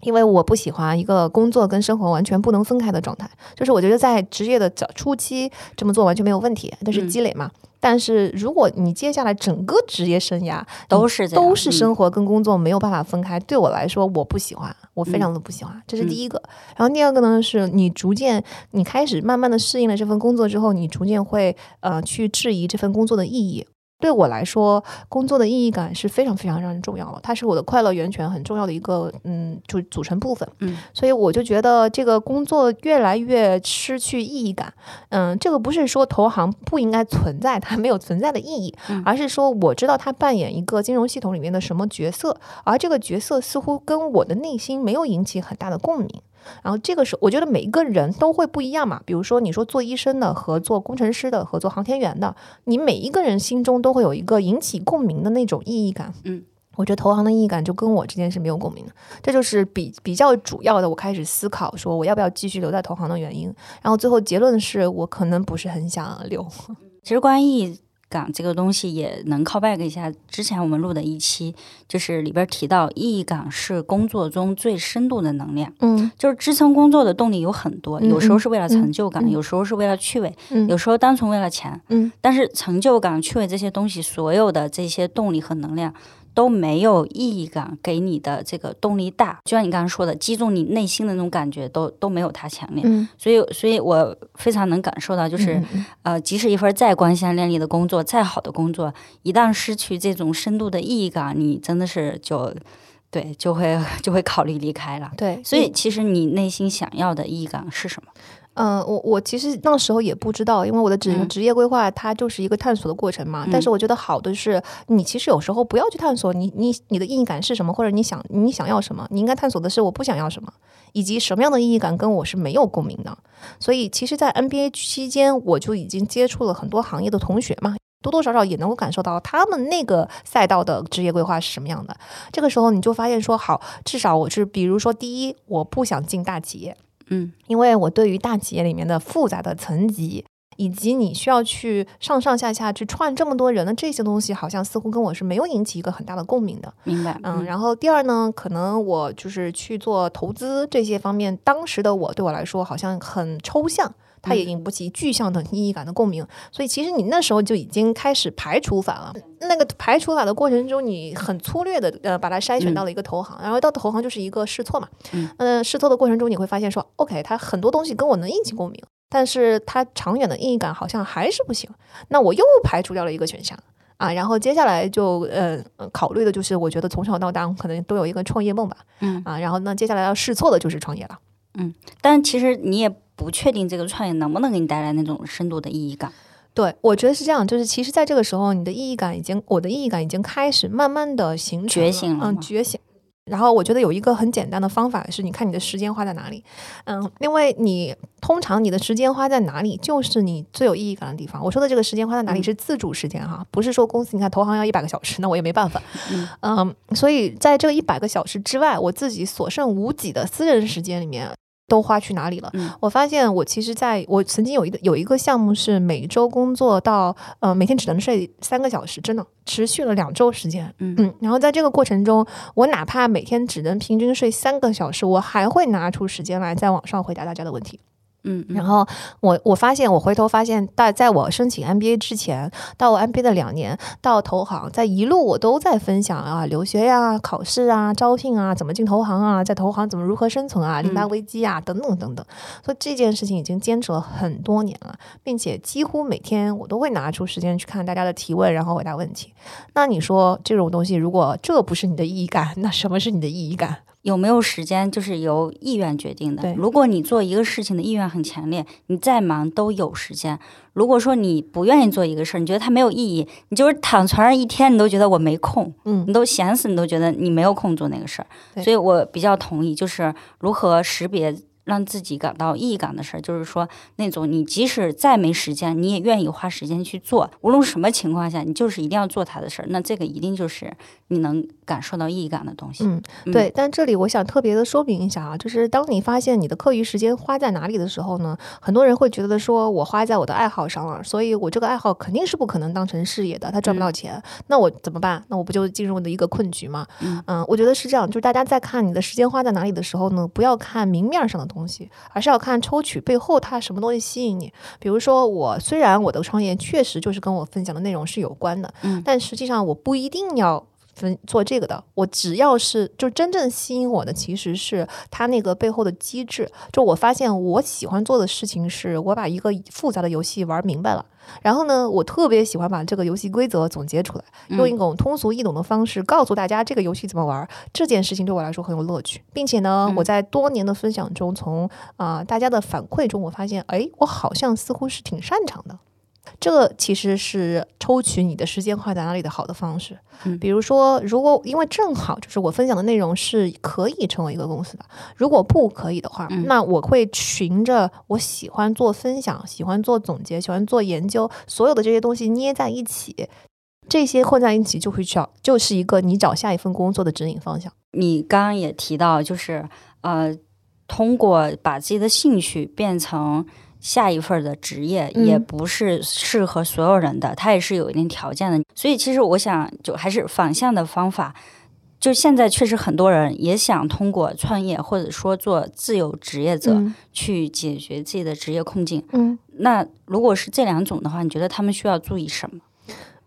因为我不喜欢一个工作跟生活完全不能分开的状态，就是我觉得在职业的早初期这么做完全没有问题，但是嗯积累嘛。但是如果你接下来整个职业生涯都是都是嗯生活跟工作没有办法分开，对我来说我不喜欢，我非常的不喜欢，这是第一个。然后第二个呢，是你逐渐你开始慢慢的适应了这份工作之后，你逐渐会呃去质疑这份工作的意义。对我来说，工作的意义感是非常非常让人重要的，它是我的快乐源泉很重要的一个嗯，就组成部分。嗯，所以我就觉得这个工作越来越失去意义感。嗯，这个不是说投行不应该存在，它没有存在的意义，嗯而是说我知道它扮演一个金融系统里面的什么角色，而这个角色似乎跟我的内心没有引起很大的共鸣。然后这个时候我觉得每一个人都会不一样嘛，比如说你说做医生的和做工程师的和做航天员的，你每一个人心中都会有一个引起共鸣的那种意义感。嗯，我觉得投行的意义感就跟我之间是没有共鸣的，这就是比比较主要的。我开始思考说我要不要继续留在投行的原因，然后最后结论是我可能不是很想留。其实关于意义感这个东西，也能 call back 一下之前我们录的一期，就是里边提到意义感是工作中最深度的能量。嗯就是支撑工作的动力有很多，嗯有时候是为了成就感，有时候是为了趣味，嗯有时候单纯为了钱。嗯但是成就感、趣味这些东西，所有的这些动力和能量都没有意义感给你的这个动力大。就像你刚刚说的，击中你内心的那种感觉都都没有它强烈。嗯，所以，所以我非常能感受到，就是、呃，即使一份再光鲜亮丽的工作，再好的工作，一旦失去这种深度的意义感，你真的是就对就会就会考虑离开了。对，所以，其实你内心想要的意义感是什么？嗯，我我其实那时候也不知道，因为我的职嗯职业规划它就是一个探索的过程嘛。但是我觉得好的是，你其实有时候不要去探索你你你的意义感是什么，或者你想你想要什么，你应该探索的是我不想要什么，以及什么样的意义感跟我是没有共鸣的。所以其实，在 NBA 期间，我就已经接触了很多行业的同学嘛。多多少少也能够感受到他们那个赛道的职业规划是什么样的。这个时候你就发现说，好，至少我是，比如说，第一，我不想进大企业，嗯因为我对于大企业里面的复杂的层级，以及你需要去上上下下去串这么多人的这些东西，好像似乎跟我是没有引起一个很大的共鸣的。明白。嗯，然后第二呢，可能我就是去做投资这些方面，当时的我对我来说好像很抽象。它也引不起具象的 意义感的共鸣。所以其实你那时候就已经开始排除法了。那个排除法的过程中，你很粗略的呃把它筛选到了一个投行，然后到投行就是一个试错嘛。嗯，试错的过程中你会发现说，OK，它很多东西跟我能引起共鸣，但是它长远的意义感好像还是不行。那我又排除掉了一个选项。啊，然后接下来就呃考虑的就是，我觉得从小到大可能都有一个创业梦吧，嗯啊，然后那接下来要试错的就是创业了，嗯，但其实你也不确定这个创业能不能给你带来那种深度的意义感。对，我觉得是这样，就是其实在这个时候，你的意义感已经，我的意义感已经开始慢慢的形成觉醒了，嗯，觉醒。然后我觉得有一个很简单的方法是，你看你的时间花在哪里，嗯，因为你通常你的时间花在哪里，就是你最有意义感的地方。我说的这个时间花在哪里是自主时间哈，不是说公司你看投行要一百个小时，那我也没办法，嗯，所以在这个一百个小时之外，我自己所剩无几的私人时间里面。都花去哪里了？我发现我其实在我曾经有一个有一个项目是每周工作到呃每天只能睡三个小时，真的持续了两周时间。嗯，然后在这个过程中，我哪怕每天只能平均睡三个小时，我还会拿出时间来在网上回答大家的问题。嗯，然后我我发现，我回头发现，在在我申请 MBA 之前，到我 MBA 的两年，到投行，在一路我都在分享啊，留学呀、考试啊、招聘啊、怎么进投行啊，在投行怎么如何生存啊、零大危机啊等等等等。所以这件事情已经坚持了很多年了，并且几乎每天我都会拿出时间去看大家的提问，然后回答问题。那你说这种东西，如果这不是你的意义感，那什么是你的意义感？有没有时间就是由意愿决定的。对，如果你做一个事情的意愿很强烈，你再忙都有时间。如果说你不愿意做一个事儿，你觉得它没有意义，你就是躺床上一天，你都觉得我没空，嗯，你都闲死，你都觉得你没有空做那个事儿。所以我比较同意，就是如何识别。让自己感到意义感的事儿，就是说那种你即使再没时间，你也愿意花时间去做。无论什么情况下，你就是一定要做它的事儿。那这个一定就是你能感受到意义感的东西。嗯，对。但这里我想特别的说明一下啊，就是当你发现你的课余时间花在哪里的时候呢，很多人会觉得说我花在我的爱好上了，所以我这个爱好肯定是不可能当成事业的，他赚不到钱。那我怎么办？那我不就进入了一个困局吗？嗯，我觉得是这样。就是大家在看你的时间花在哪里的时候呢，不要看明面上的东西，而是要看抽取背后它什么东西吸引你。比如说，我虽然我的创业确实就是跟我分享的内容是有关的，嗯，但实际上我不一定要分做这个的。我只要是就真正吸引我的，其实是它那个背后的机制。就我发现我喜欢做的事情是，我把一个复杂的游戏玩明白了。然后呢，我特别喜欢把这个游戏规则总结出来，用一种通俗易懂的方式告诉大家这个游戏怎么玩。这件事情对我来说很有乐趣，并且呢，我在多年的分享中，从啊大家的反馈中，我发现，哎，我好像似乎是挺擅长的。这个其实是抽取你的时间花在哪里的好的方式。比如说，如果因为正好就是我分享的内容是可以成为一个公司的，如果不可以的话，那我会循着我喜欢做分享、喜欢做总结、喜欢做研究，所有的这些东西捏在一起，这些混在一起就会找，就是一个你找下一份工作的指引方向。你刚刚也提到，就是呃，通过把自己的兴趣变成。下一份的职业也不是适合所有人的，它也是有一定条件的。所以其实我想，就还是反向的方法。就现在确实很多人也想通过创业或者说做自由职业者去解决自己的职业困境。嗯，那如果是这两种的话，你觉得他们需要注意什么？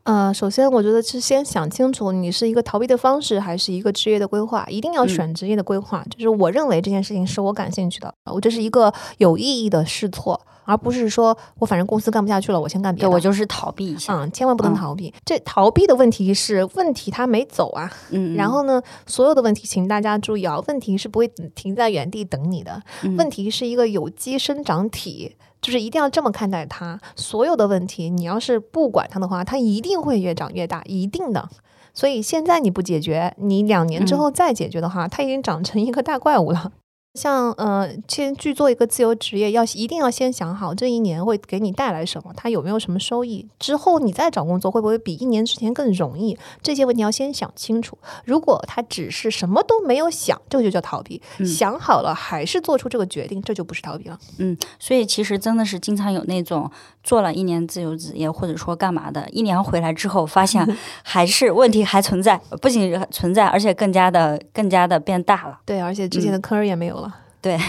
呃，首先我觉得是先想清楚你是一个逃避的方式，还是一个职业的规划。一定要选职业的规划，就是我认为这件事情是我感兴趣的，我这是一个有意义的试错，而不是说我反正公司干不下去了，我先干别的。我就是逃避一下，嗯，千万不能逃避。这逃避的问题是问题它没走啊，嗯。然后呢，所有的问题，请大家注意啊，问题是不会停在原地等你的，问题是一个有机生长体。就是一定要这么看待它，所有的问题，你要是不管它的话，它一定会越长越大，一定的。所以现在你不解决，你两年之后再解决的话，它已经长成一个大怪物了。像呃，先去做一个自由职业，要一定要先想好这一年会给你带来什么，它有没有什么收益，之后你再找工作会不会比一年之前更容易？这些问题要先想清楚。如果他只是什么都没有想，这就叫逃避；想好了还是做出这个决定，这就不是逃避了。嗯，所以其实真的是经常有那种做了一年自由职业，或者说干嘛的，一年回来之后发现 还是问题还存在，不仅存在，而且更加的更加的变大了。对，而且之前的坑也没有了。对，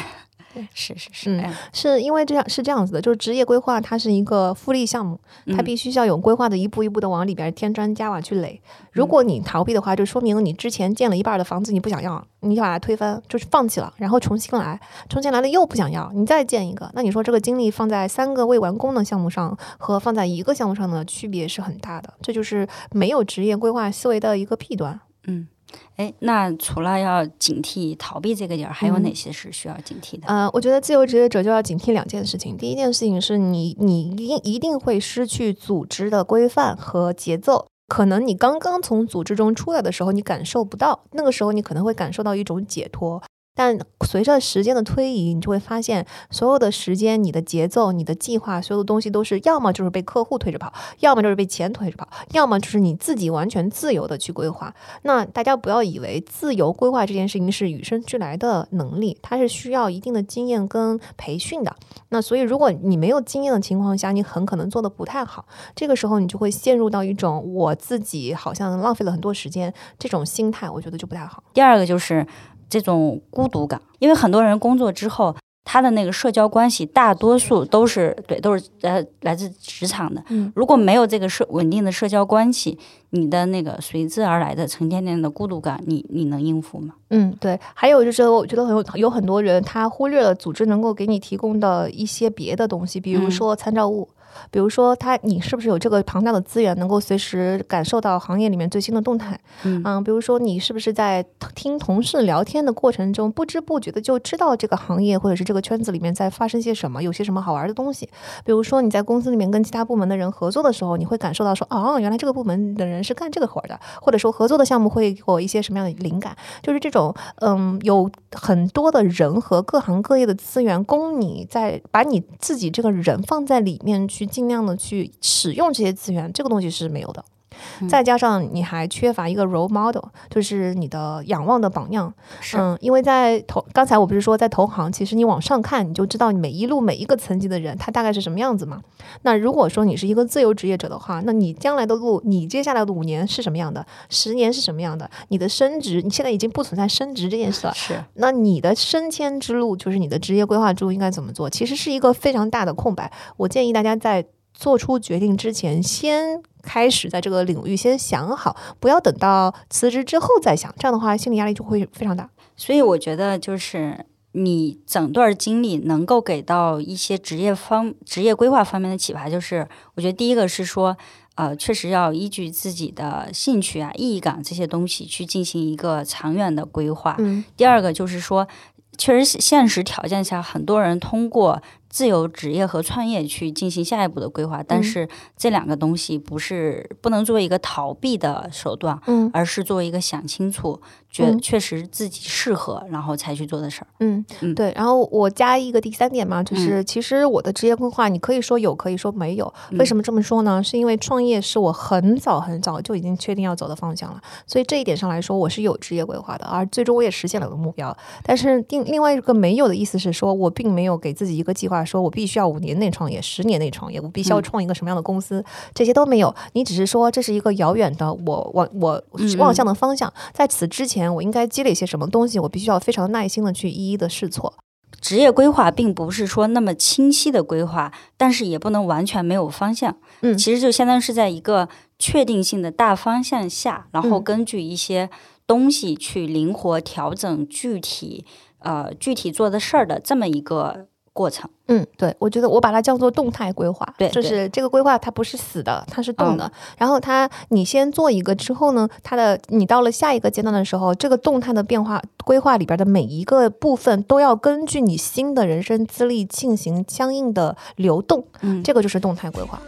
是是是，嗯哎是因为这样是这样子的，就是职业规划它是一个复利项目，它嗯必须要有规划的一步一步的往里边添砖加瓦去垒。如果你逃避的话，就说明你之前建了一半的房子你不想要，你就把它推翻，就是放弃了，然后重新来，重新来了又不想要，你再建一个，那你说这个精力放在三个未完工的项目上和放在一个项目上的区别是很大的，这就是没有职业规划思维的一个弊端。嗯，哎，那除了要警惕逃避这个点儿，还有嗯哪些是需要警惕的？呃，我觉得自由职业者就要警惕两件事情。第一件事情是你，你一定一定会失去组织的规范和节奏。可能你刚刚从组织中出来的时候，你感受不到，那个时候你可能会感受到一种解脱。但随着时间的推移，你就会发现，所有的时间、你的节奏、你的计划，所有的东西都是要么就是被客户推着跑，要么就是被钱推着跑，要么就是你自己完全自由的去规划。那大家不要以为自由规划这件事情是与生俱来的能力，它是需要一定的经验跟培训的。那所以，如果你没有经验的情况下，你很可能做的不太好。这个时候，你就会陷入到一种我自己好像浪费了很多时间这种心态，我觉得就不太好。第二个就是这种孤独感，因为很多人工作之后，他的那个社交关系大多数都是对，都是呃来自职场的。嗯如果没有这个社稳定的社交关系，你的那个随之而来的沉甸甸的孤独感，你你能应付吗？嗯，对。还有就是，我觉得很有有很多人他忽略了组织能够给你提供的一些别的东西，比如嗯说参照物。比如说，他你是不是有这个庞大的资源，能够随时感受到行业里面最新的动态？嗯比如说你是不是在听同事聊天的过程中，不知不觉的就知道这个行业或者是这个圈子里面在发生些什么，有些什么好玩的东西？比如说你在公司里面跟其他部门的人合作的时候，你会感受到说，哦，原来这个部门的人是干这个活儿的，或者说合作的项目会给我一些什么样的灵感？就是这种，嗯，有很多的人和各行各业的资源供你在把你自己这个人放在里面去，尽量的去使用这些资源，这个东西是没有的。嗯再加上你还缺乏一个 role model，就是你的仰望的榜样。是嗯，因为在投刚才我不是说在投行，其实你往上看，你就知道你每一路每一个层级的人他大概是什么样子嘛。那如果说你是一个自由职业者的话，那你将来的路，你接下来的五年是什么样的，十年是什么样的？你的升职，你现在已经不存在升职这件事了。是，那你的升迁之路，就是你的职业规划之路应该怎么做？其实是一个非常大的空白。我建议大家在做出决定之前，先开始在这个领域先想好，不要等到辞职之后再想。这样的话，心理压力就会非常大。所以我觉得就是你整段经历能够给到一些职业方职业规划方面的启发，就是我觉得第一个是说，呃，确实要依据自己的兴趣啊、意义感这些东西去进行一个长远的规划。嗯第二个就是说，确实现实条件下，很多人通过自由职业和创业去进行下一步的规划，但嗯是这两个东西不是不能作为一个逃避的手段，嗯而是作为一个想清楚、觉嗯确实自己适合，然后才去做的事儿。嗯嗯对。然后我加一个第三点嘛，就是其实我的职业规划，你可以说有，可以说没有。为什么这么说呢？是因为创业是我很早很早就已经确定要走的方向了，所以这一点上来说，我是有职业规划的，而最终我也实现了我的目标。但是另另外一个没有的意思是说，我并没有给自己一个计划，说我必须要五年内创业，十年内创业，我必须要嗯创一个什么样的公司，这些都没有。你只是说这是一个遥远的我我我嗯望向的方向，在此之前，我应该积累些什么东西，我必须要非常耐心的去一一的试错。职业规划并不是说那么清晰的规划，但是也不能完全没有方向。嗯其实就相当于是在一个确定性的大方向下，然后嗯根据一些东西去灵活调整具体呃具体做的事儿的这么一个过程。嗯，对，我觉得我把它叫做动态规划，对对就是这个规划它不是死的，它是动的。然后它你先做一个之后呢，它的你到了下一个阶段的时候，这个动态的变化规划里边的每一个部分都要根据你新的人生资历进行相应的流动，嗯这个就是动态规划。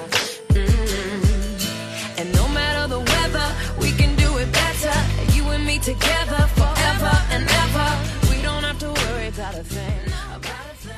like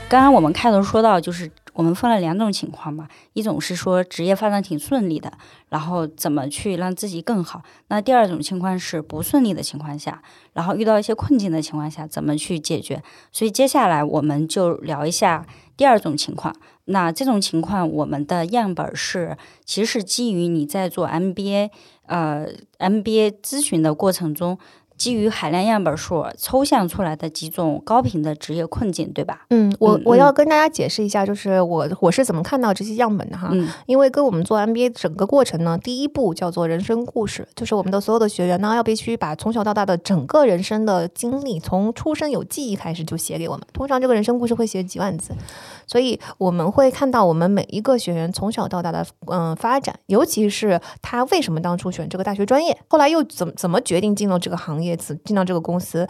刚刚我们开头说到，就是我们分了两种情况嘛，一种是说职业发展挺顺利的，然后怎么去让自己更好；那第二种情况是不顺利的情况下，然后遇到一些困境的情况下，怎么去解决。所以接下来我们就聊一下第二种情况。那这种情况，我们的样本是其实是基于你在做 MBA 呃 MBA 咨询的过程中。基于海量样本数抽象出来的几种高频的职业困境，对吧？嗯，我嗯我要跟大家解释一下，就是我我是怎么看到这些样本的哈。嗯因为跟我们做 MBA 整个过程呢，第一步叫做人生故事，就是我们的所有的学员呢，要必须把从小到大的整个人生的经历，从出生有记忆开始就写给我们。通常这个人生故事会写几万字，所以我们会看到我们每一个学员从小到大的嗯、发展，尤其是他为什么当初选这个大学专业，后来又怎么怎么决定进入这个行业，进进到这个公司。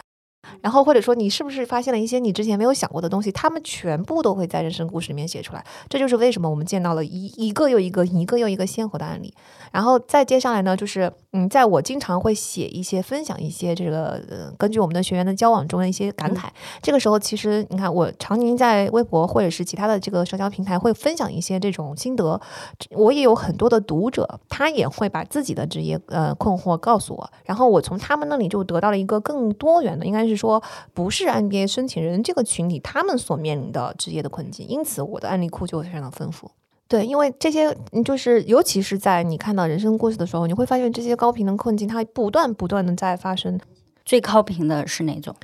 然后或者说你是不是发现了一些你之前没有想过的东西，他们全部都会在人生故事里面写出来。这就是为什么我们见到了一一个又一个、一个又一个鲜活的案例。然后再接下来呢，就是嗯，在我经常会写一些、分享一些这个呃，根据我们的学员的交往中的一些感慨。这个时候，其实你看，我常年在微博或者是其他的这个社交平台会分享一些这种心得。我也有很多的读者，他也会把自己的职业呃困惑告诉我，然后我从他们那里就得到了一个更多元的，应该是是说不是 NBA 申请人这个群体他们所面临的职业的困境，因此我的案例库就非常的丰富。对，因为这些就是，尤其是在你看到人生故事的时候，你会发现这些高频的困境，它不断不断的在发生。最高频的是哪种？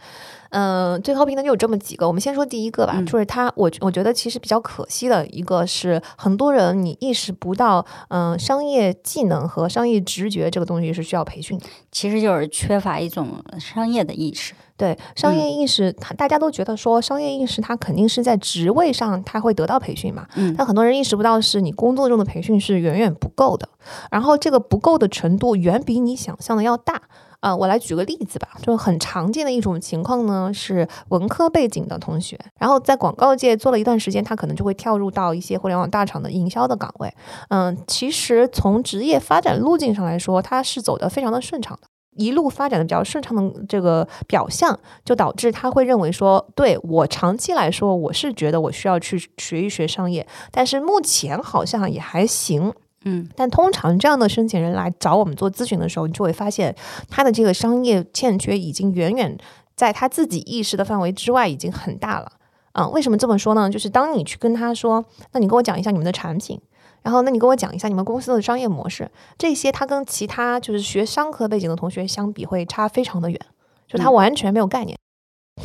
嗯，最高频的就有这么几个，我们先说第一个吧，嗯就是它，我我觉得其实比较可惜的一个是，很多人你意识不到，嗯、商业技能和商业直觉这个东西是需要培训的。其实就是缺乏一种商业的意识。对商嗯业意识，它大家都觉得说商业意识它肯定是在职位上他会得到培训嘛，嗯但很多人意识不到是你工作中的培训是远远不够的，然后这个不够的程度远比你想象的要大。啊、我来举个例子吧，就很常见的一种情况呢，是文科背景的同学，然后在广告界做了一段时间，他可能就会跳入到一些互联网大厂的营销的岗位。嗯，其实从职业发展路径上来说，他是走得非常的顺畅的。一路发展的比较顺畅的这个表象，就导致他会认为说，对我长期来说，我是觉得我需要去学一学商业，但是目前好像也还行。嗯但通常这样的申请人来找我们做咨询的时候，你就会发现他的这个商业欠缺已经远远在他自己意识的范围之外，已经很大了。嗯，为什么这么说呢？就是当你去跟他说，那你跟我讲一下你们的产品，然后那你跟我讲一下你们公司的商业模式，这些他跟其他就是学商科背景的同学相比会差非常的远，就他嗯完全没有概念。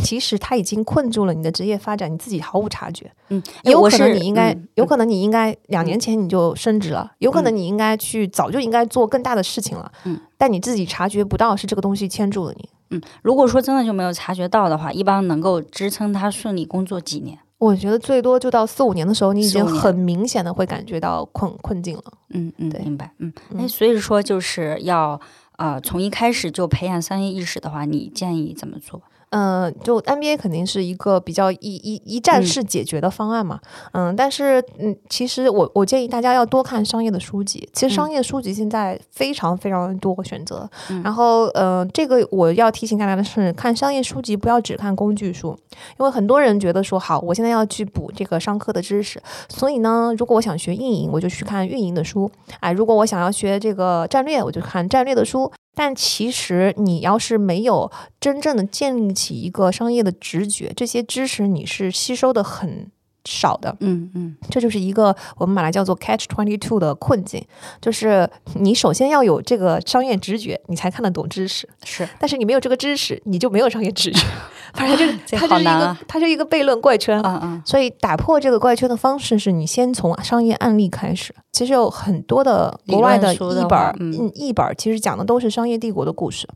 其实他已经困住了你的职业发展，你自己毫无察觉。嗯，有可能你应该，嗯有可能你应该两年前你就升职了，有可能你应该去早就应该做更大的事情了，嗯，但你自己察觉不到是这个东西牵住了你。嗯，如果说真的就没有察觉到的话，一般能够支撑他顺利工作几年？我觉得最多就到四五年的时候，你已经很明显的会感觉到困困境了。嗯嗯，对明白。嗯，哎，嗯所以说就是要呃从一开始就培养商业意识的话，你建议怎么做？嗯，就 NBA 肯定是一个比较一一一站式解决的方案嘛。嗯，但是嗯，其实我我建议大家要多看商业的书籍。其实商业书籍现在非常非常多选择。嗯然后呃，这个我要提醒大家的是，看商业书籍不要只看工具书，因为很多人觉得说好，我现在要去补这个商科的知识，所以呢，如果我想学运营，我就去看运营的书。哎，如果我想要学这个战略，我就看战略的书。但其实你要是没有真正的建立起一个商业的直觉，这些知识你是吸收的很少的。嗯嗯这就是一个我们把它叫做 catch twenty two 的困境，就是你首先要有这个商业直觉，你才看得懂知识。是但是你没有这个知识，你就没有商业直觉。反正就 是它就是一个它是一个悖论怪圈。嗯嗯所以打破这个怪圈的方式是你先从商业案例开始。其实有很多的国外的理论书的译本儿，嗯嗯，译本儿其实讲的都是商业帝国的故事。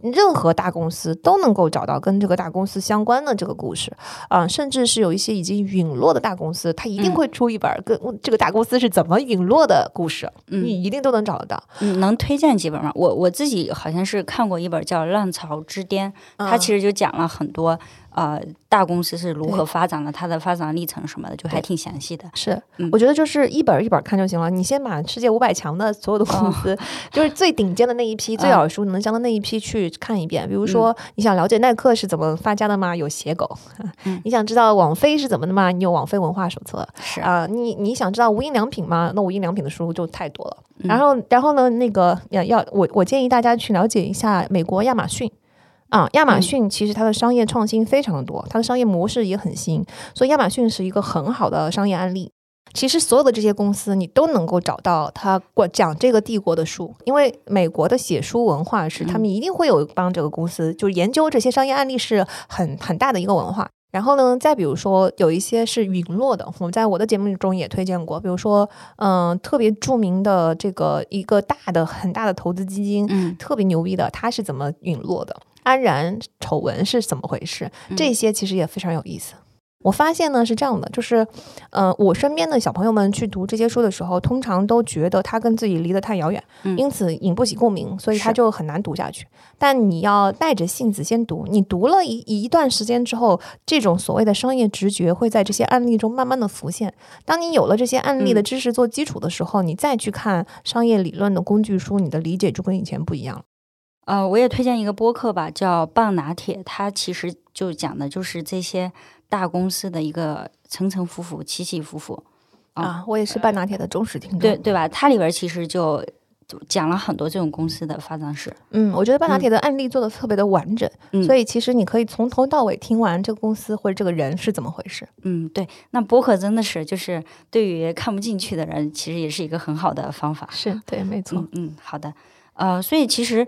任何大公司都能够找到跟这个大公司相关的这个故事啊、甚至是有一些已经陨落的大公司，它一定嗯会出一本儿跟这个大公司是怎么陨落的故事，嗯你一定都能找得到。嗯，能推荐几本吗？我我自己好像是看过一本叫《浪潮之巅》，它其实实就讲了很多呃大公司是如何发展的，它的发展历程什么的，就还挺详细的。是嗯，我觉得就是一本儿一本儿看就行了。你先把世界五百强的所有的公司，就是最顶尖的那一批、最啊耳熟能详的那一批去看一遍。比如说，你想了解耐克是怎么发家的吗？有写狗；嗯你想知道网飞是怎么的吗？你有网飞文化手册。是啊、你你想知道无印良品吗？那无印良品的书就太多了。嗯然后，然后呢，那个要要我我建议大家去了解一下美国亚马逊。啊，亚马嗯逊其实它的商业创新非常的多，它的商业模式也很新，所以亚马逊是一个很好的商业案例。其实所有的这些公司，你都能够找到他过讲这个帝国的书，因为美国的写书文化是他们一定会有帮这个公司，就是研究这些商业案例是很很大的一个文化。然后呢，再比如说有一些是陨落的，我们在我的节目中也推荐过，比如说，嗯、特别著名的这个一个大的很大的投资基金，嗯特别牛逼的，它是怎么陨落的？安然丑闻是怎么回事？这些其实也非常有意思。我发现呢是这样的，就是，呃，我身边的小朋友们去读这些书的时候，通常都觉得他跟自己离得太遥远，嗯因此引不起共鸣，所以他就很难读下去。但你要带着性子先读，你读了一一段时间之后，这种所谓的商业直觉会在这些案例中慢慢的浮现。当你有了这些案例的嗯知识做基础的时候，你再去看商业理论的工具书，你的理解就跟以前不一样了。呃，我也推荐一个播客吧，叫《棒拿铁》，它其实就讲的就是这些大公司的一个层层浮浮、起起伏伏。哦啊，我也是半拿铁的忠实听众。对对吧？它里边其实就就讲了很多这种公司的发展史。嗯，我觉得半拿铁的案例做的特别的完整，嗯所以其实你可以从头到尾听完这个公司或者这个人是怎么回事。嗯，对，那博客真的是就是对于看不进去的人，其实也是一个很好的方法。是对，没错。嗯嗯，好的。呃，所以其实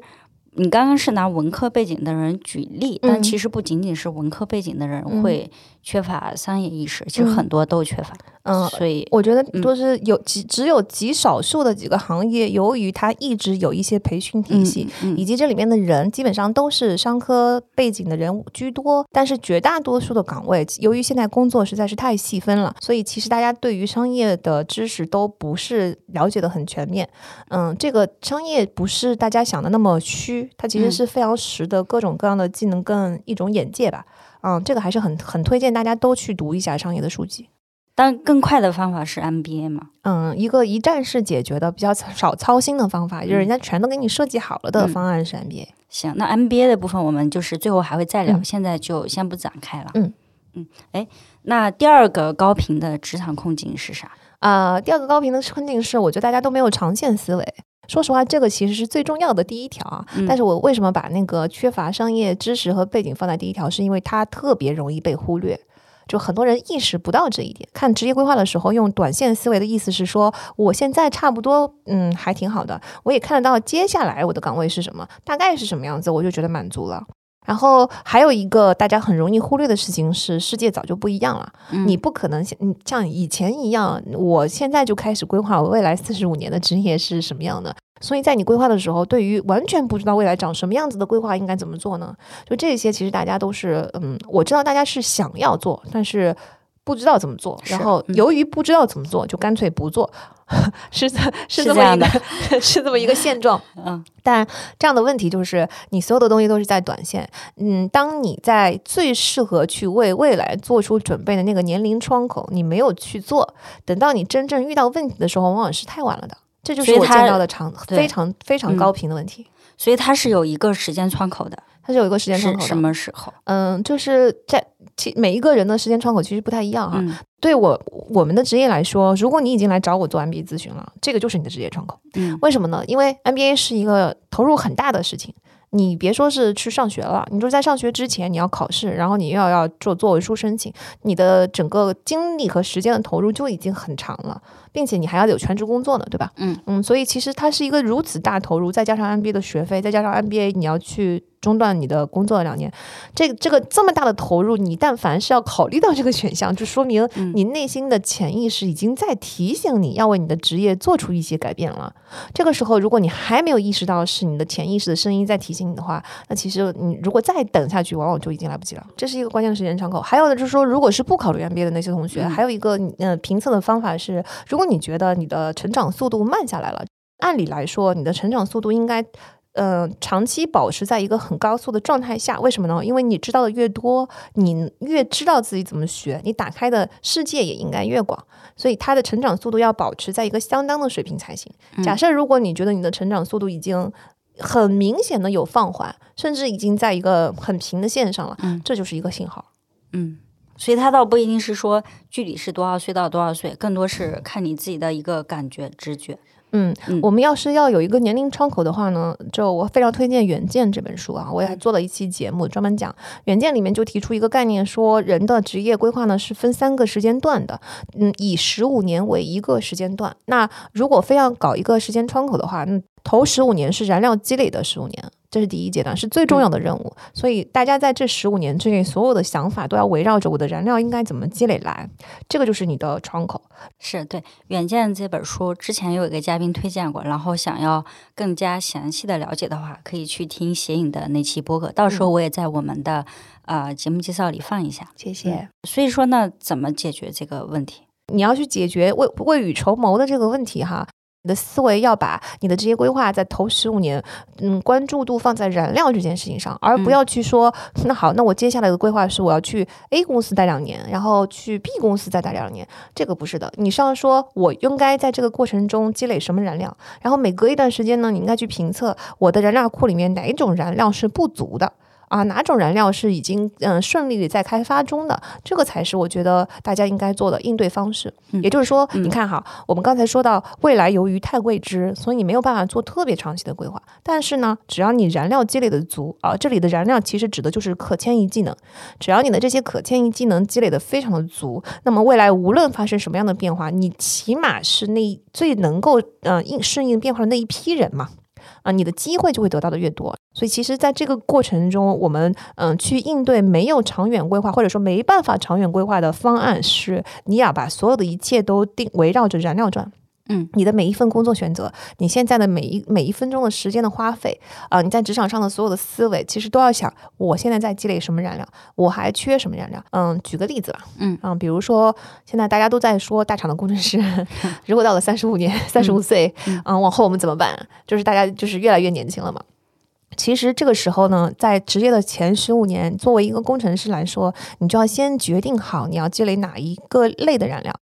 你刚刚是拿文科背景的人举例，但嗯其实不仅仅是文科背景的人嗯会缺乏商业意识，其实嗯很多都缺乏。嗯，所以我觉得嗯就是有极只有极少数的几个行业，由于它一直有一些培训体系，嗯以及这里面的人基本上都是商科背景的人居多，但是绝大多数的岗位，由于现在工作实在是太细分了，所以其实大家对于商业的知识都不是了解的很全面。嗯，这个商业不是大家想的那么虚，它其实嗯是非常实的各种各样的技能跟一种眼界吧。嗯，这个还是很很推荐大家都去读一下商业的书籍。但更快的方法是 MBA 嘛？嗯，一个一站式解决的比较少操心的方法，就是人家全都给你设计好了的嗯方案是 MBA。行，那 MBA 的部分我们就是最后还会再聊，嗯现在就先不展开了。嗯嗯，哎，那第二个高频的职场困境是啥？啊、第二个高频的困境是，我觉得大家都没有长线思维。说实话，这个其实是最重要的第一条啊。嗯但是我为什么把那个缺乏商业知识和背景放在第一条，是因为它特别容易被忽略。就很多人意识不到这一点。看职业规划的时候，用短线思维的意思是说，我现在差不多，嗯，还挺好的，我也看得到接下来我的岗位是什么，大概是什么样子，我就觉得满足了。然后还有一个大家很容易忽略的事情是，世界早就不一样了。嗯你不可能像你像以前一样，我现在就开始规划我未来四十五年的职业是什么样的。所以在你规划的时候，对于完全不知道未来长什么样子的规划应该怎么做呢？就这些，其实大家都是，嗯，我知道大家是想要做，但是不知道怎么做，然后嗯由于不知道怎么做，就干脆不做，是这是是这么一个 是这么一个现状。嗯但这样的问题就是，你所有的东西都是在短线。嗯，当你在最适合去为未来做出准备的那个年龄窗口，你没有去做，等到你真正遇到问题的时候，往往是太晚了的。这就是我见到的长非常非常嗯高频的问题。所以它是有一个时间窗口的，它是有一个时间窗口的，什么时候？嗯，就是在其每一个人的时间窗口其实不太一样哈、嗯对我我们的职业来说，如果你已经来找我做 MBA 咨询了，这个就是你的职业窗口。嗯为什么呢？因为 MBA 是一个投入很大的事情。你别说是去上学了，你说在上学之前你要考试，然后你又要要做作文书申请，你的整个精力和时间的投入就已经很长了，并且你还要有全职工作呢，对吧？嗯嗯，所以其实它是一个如此大投入，再加上 MBA 的学费，再加上 MBA 你要去中断你的工作两年，这个这个这么大的投入，你但凡是要考虑到这个选项，就说明嗯你内心的潜意识已经在提醒你要为你的职业做出一些改变了。这个时候，如果你还没有意识到是你的潜意识的声音在提醒你的话，那其实你如果再等下去，往往就已经来不及了。这是一个关键的时间窗口。还有的就是说，如果是不考虑 MBA 的那些同学，嗯还有一个呃评测的方法是，如果你觉得你的成长速度慢下来了，按理来说，你的成长速度应该呃，长期保持在一个很高速的状态下，为什么呢？因为你知道的越多，你越知道自己怎么学，你打开的世界也应该越广，所以它的成长速度要保持在一个相当的水平才行。假设如果你觉得你的成长速度已经很明显的有放缓，甚至已经在一个很平的线上了，嗯这就是一个信号。嗯，所以它倒不一定是说具体是多少岁到多少岁，更多是看你自己的一个感觉、直觉。嗯嗯，我们要是要有一个年龄窗口的话呢，就我非常推荐《远见》这本书啊，我也还做了一期节目专门讲《远见》里面就提出一个概念，说人的职业规划呢是分三个时间段的，嗯，以十五年为一个时间段。那如果非要搞一个时间窗口的话，那头十五年是燃料积累的十五年。这是第一阶段，是最重要的任务。所以大家在这十五年之内，所有的想法都要围绕着我的燃料应该怎么积累来，这个就是你的窗口。是对《远见》这本书，之前有一个嘉宾推荐过，然后想要更加详细的了解的话，可以去听写影的那期播客，到时候我也在我们的、呃节目介绍里放一下。谢谢。所以说呢，怎么解决这个问题？你要去解决未未雨绸缪的这个问题哈。你的思维要把你的职业规划在头十五年，嗯，关注度放在燃料这件事情上，而不要去说，那好，那我接下来的规划是我要去 A 公司待两年，然后去 B 公司再待两年，这个不是的。你是要说我应该在这个过程中积累什么燃料，然后每隔一段时间呢，你应该去评测我的燃料库里面哪一种燃料是不足的。啊，哪种燃料是已经嗯、呃顺利的在开发中的？这个才是我觉得大家应该做的应对方式。嗯也就是说，嗯你看哈，我们刚才说到未来由于太未知，所以你没有办法做特别长期的规划。但是呢，只要你燃料积累的足啊，这里的燃料其实指的就是可迁移技能。只要你的这些可迁移技能积累的非常的足，那么未来无论发生什么样的变化，你起码是那最能够嗯应适应变化的那一批人嘛。啊，你的机会就会得到的越多。所以其实，在这个过程中，我们嗯、去应对没有长远规划或者说没办法长远规划的方案，是你要把所有的一切都定围绕着燃料转。嗯，你的每一份工作选择，你现在的每一每一分钟的时间的花费啊、你在职场上的所有的思维，其实都要想，我现在在积累什么燃料，我还缺什么燃料。嗯，举个例子吧，嗯比如说现在大家都在说大厂的工程师，如果到了三十五年、三十五岁，嗯嗯，往后我们怎么办？就是大家就是越来越年轻了嘛。其实这个时候呢，在职业的前十五年，作为一个工程师来说，你就要先决定好你要积累哪一个类的燃料。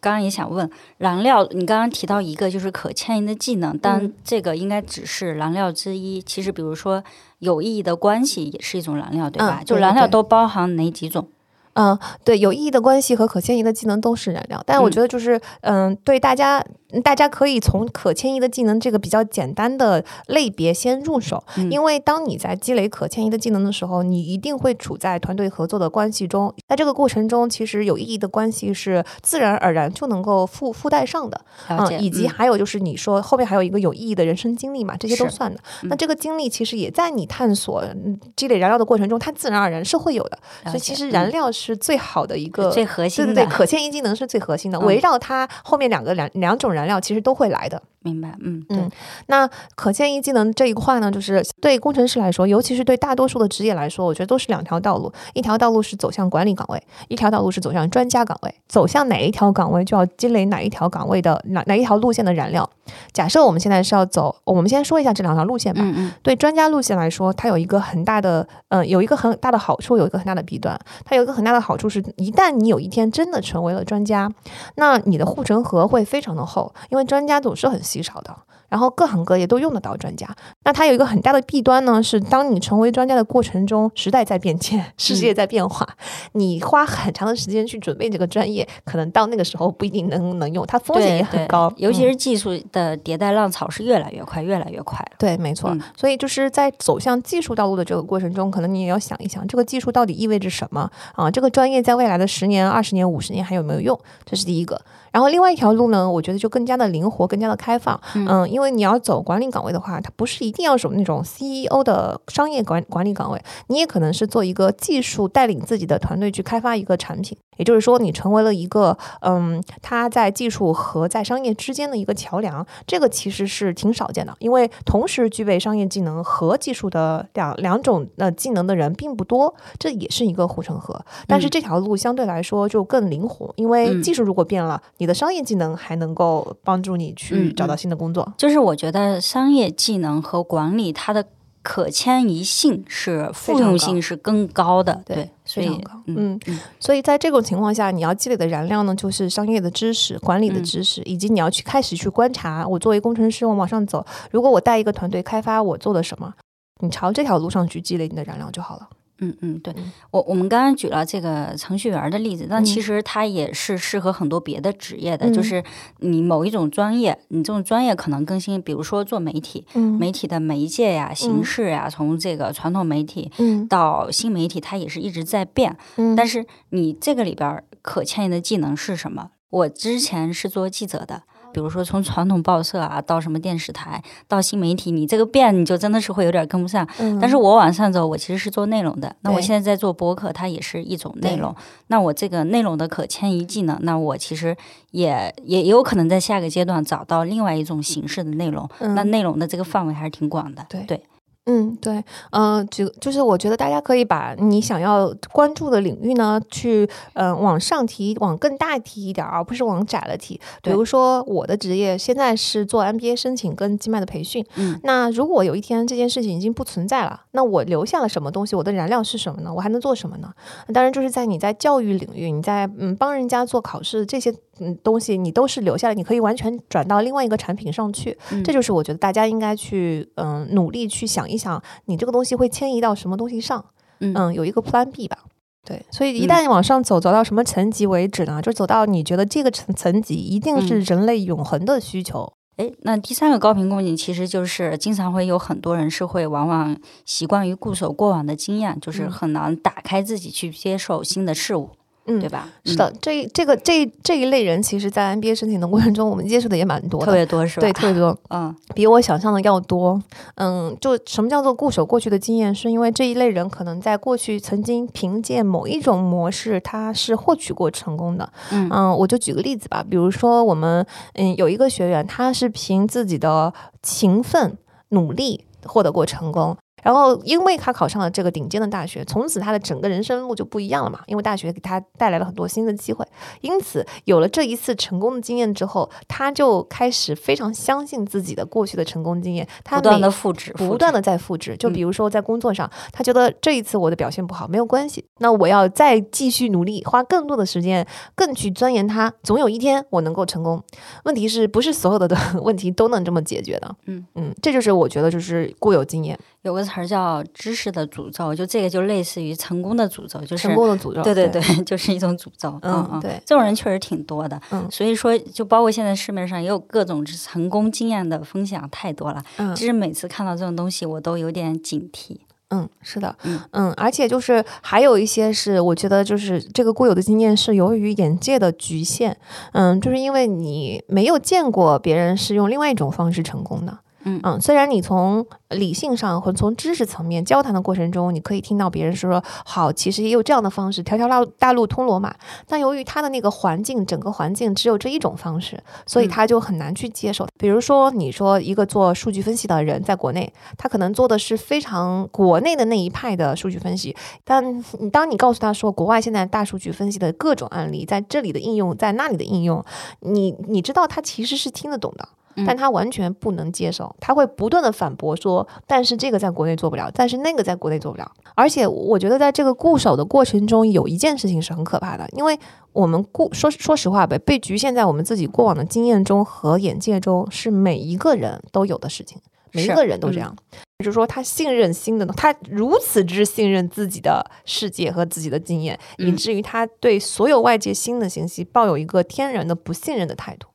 刚刚也想问燃料，你刚刚提到一个就是可迁移的技能，但嗯这个应该只是燃料之一。其实，比如说有意义的关系也是一种燃料，对吧？嗯对对就燃料都包含哪几种？嗯，对，有意义的关系和可迁移的技能都是燃料，但我嗯。觉得就是，嗯，对大家，大家可以从可迁移的技能这个比较简单的类别先入手，嗯。因为当你在积累可迁移的技能的时候，你一定会处在团队合作的关系中，在这个过程中，其实有意义的关系是自然而然就能够附附带上的，嗯，以及嗯。还有就是你说后面还有一个有意义的人生经历嘛，这些都算的。嗯。那这个经历其实也在你探索、嗯积累燃料的过程中，它自然而然是会有的。所以其实燃料是最好的一个。最核心的，对对对，可迁移技能是最核心的，嗯围绕它后面两个两两种燃料其实都会来的。明白，嗯嗯对，那可迁移技能这一块呢，就是对工程师来说，尤其是对大多数的职业来说，我觉得都是两条道路。一条道路是走向管理岗位，一条道路是走向专家岗位。走向哪一条岗位，就要积累哪一条岗位的哪哪一条路线的燃料。假设我们现在是要走，我们先说一下这两条路线吧。嗯嗯对专家路线来说，它有一个很大的，呃，有一个很大的好处，有一个很大的弊端。它有一个很大的好处是，一旦你有一天真的成为了专家，那你的护城河会非常的厚，因为专家总是很稀少的。然后各行各业都用得到专家，那它有一个很大的弊端呢，是当你成为专家的过程中，时代在变迁，世界在变化，你花很长的时间去准备这个专业，可能到那个时候不一定能能用，它风险也很高，尤其嗯是技术的迭代浪潮是越来越快，越来越快。对，没错。嗯所以就是在走向技术道路的这个过程中，可能你也要想一想，这个技术到底意味着什么啊？这个专业在未来的十年、二十年、五十年还有没有用？这是第一个。然后另外一条路呢，我觉得就更加的灵活，更加的开放。嗯因为你要走管理岗位的话，它不是一定要走那种 CEO 的商业管管理岗位，你也可能是做一个技术带领自己的团队去开发一个产品。也就是说，你成为了一个嗯，他在技术和在商业之间的一个桥梁，这个其实是挺少见的，因为同时具备商业技能和技术的两两种呃技能的人并不多，这也是一个护城河。但是嗯这条路相对来说就更灵活，因为嗯技术如果变了，你的商业技能还能够帮助你去嗯找到嗯新的工作。就是我觉得商业技能和管理它的可迁移性是复用性是更高的，对对，所以非常高嗯所以在这种情况下，你要积累的燃料呢，就是商业的知识、管理的嗯知识，以及你要去开始去观察。我作为工程师，我往上走，如果我带一个团队开发我做的什么，你朝这条路上去积累你的燃料就好了。嗯嗯，对嗯。我我们刚刚举了这个程序员的例子，但嗯。其实它也是适合很多别的职业的，嗯。就是你某一种专业，你这种专业可能更新，比如说做媒体，嗯。媒体的媒介呀、形式呀，从这个传统媒体嗯。到新媒体，它也是一直在变。嗯。但是你这个里边儿可迁移的技能是什么？我之前是做记者的，比如说从传统报社啊到什么电视台到新媒体，你这个变你就真的是会有点跟不上。嗯但是我往上走，我其实是做内容的。那我现在在做播客，它也是一种内对容。那我这个内容的可迁移技能，那我其实也也也有可能在下个阶段找到另外一种形式的内容。嗯那内容的这个范围还是挺广的。对对，嗯，对，嗯、就就是我觉得大家可以把你想要关注的领域呢，去嗯、呃往上提，往更大提一点儿，而不是往窄了提。比如说我的职业现在是做 MBA 申请跟经脉的培训，嗯，那如果有一天这件事情已经不存在了，那我留下了什么东西？我的燃料是什么呢？我还能做什么呢？当然就是在你在教育领域，你在嗯帮人家做考试这些嗯东西，你都是留下来，你可以完全转到另外一个产品上去。嗯这就是我觉得大家应该去嗯、努力去想一想，你这个东西会迁移到什么东西上，嗯有一个 Plan B 吧。对，所以一嗯旦往上走，走到什么层级为止呢？就走到你觉得这个层层级一定是嗯人类永恒的需求。诶，那第三个高频供给其实就是经常会有很多人是会往往习惯于固守过往的经验，就是嗯很难打开自己去接受新的事物，嗯对吧？是的，这这个这这一类人，其实，在 MBA 申请的过程中，我们接触的也蛮多特别多是吧？对，特别多。嗯比我想象的要多。嗯，就什么叫做固守过去的经验？是因为这一类人可能在过去曾经凭借某一种模式，他是获取过成功的。嗯嗯，我就举个例子吧，比如说我们嗯有一个学员，他是凭自己的勤奋努力获得过成功。然后，因为他考上了这个顶尖的大学，从此他的整个人生路就不一样了嘛。因为大学给他带来了很多新的机会，因此有了这一次成功的经验之后，他就开始非常相信自己的过去的成功经验，他不断每的复制，不断的在复制。就嗯比如说在工作上，他觉得这一次我的表现不好没有关系，那我要再继续努力，花更多的时间，更去钻研它，总有一天我能够成功。问题是不是所有的的 问题都能这么解决的？嗯嗯，这就是我觉得就是固有经验，有个词儿叫知识的诅咒，就这个就类似于成功的诅咒，就是成功的诅咒。对对对对，就是一种诅咒。嗯嗯对这种人确实挺多的。嗯所以说，就包括现在市面上也有各种成功经验的分享，太多了。嗯其实每次看到这种东西，我都有点警惕。嗯，是的，嗯而且就是还有一些是，我觉得就是这个固有的经验是由于眼界的局限，嗯，就是因为你没有见过别人是用另外一种方式成功的。嗯虽然你从理性上或从知识层面交谈的过程中，你可以听到别人说好，其实也有这样的方式，条条大大路通罗马。但由于他的那个环境，整个环境只有这一种方式，所以嗯他就很难去接受。比如说，你说一个做数据分析的人在国内，他可能做的是非常国内的那一派的数据分析，但你当你告诉他说，国外现在大数据分析的各种案例，在这里的应用，在那里的应用，你你知道他其实是听得懂的。嗯但他完全不能接受，他会不断的反驳说，但是这个在国内做不了，但是那个在国内做不了。而且我觉得在这个固守的过程中，有一件事情是很可怕的，因为我们固说说实话呗，被局限在我们自己过往的经验中和眼界中，是每一个人都有的事情，每一个人都这样。也就是说，他信任新的，他如此之信任自己的世界和自己的经验，以嗯至于他对所有外界新的信息抱有一个天然的不信任的态度。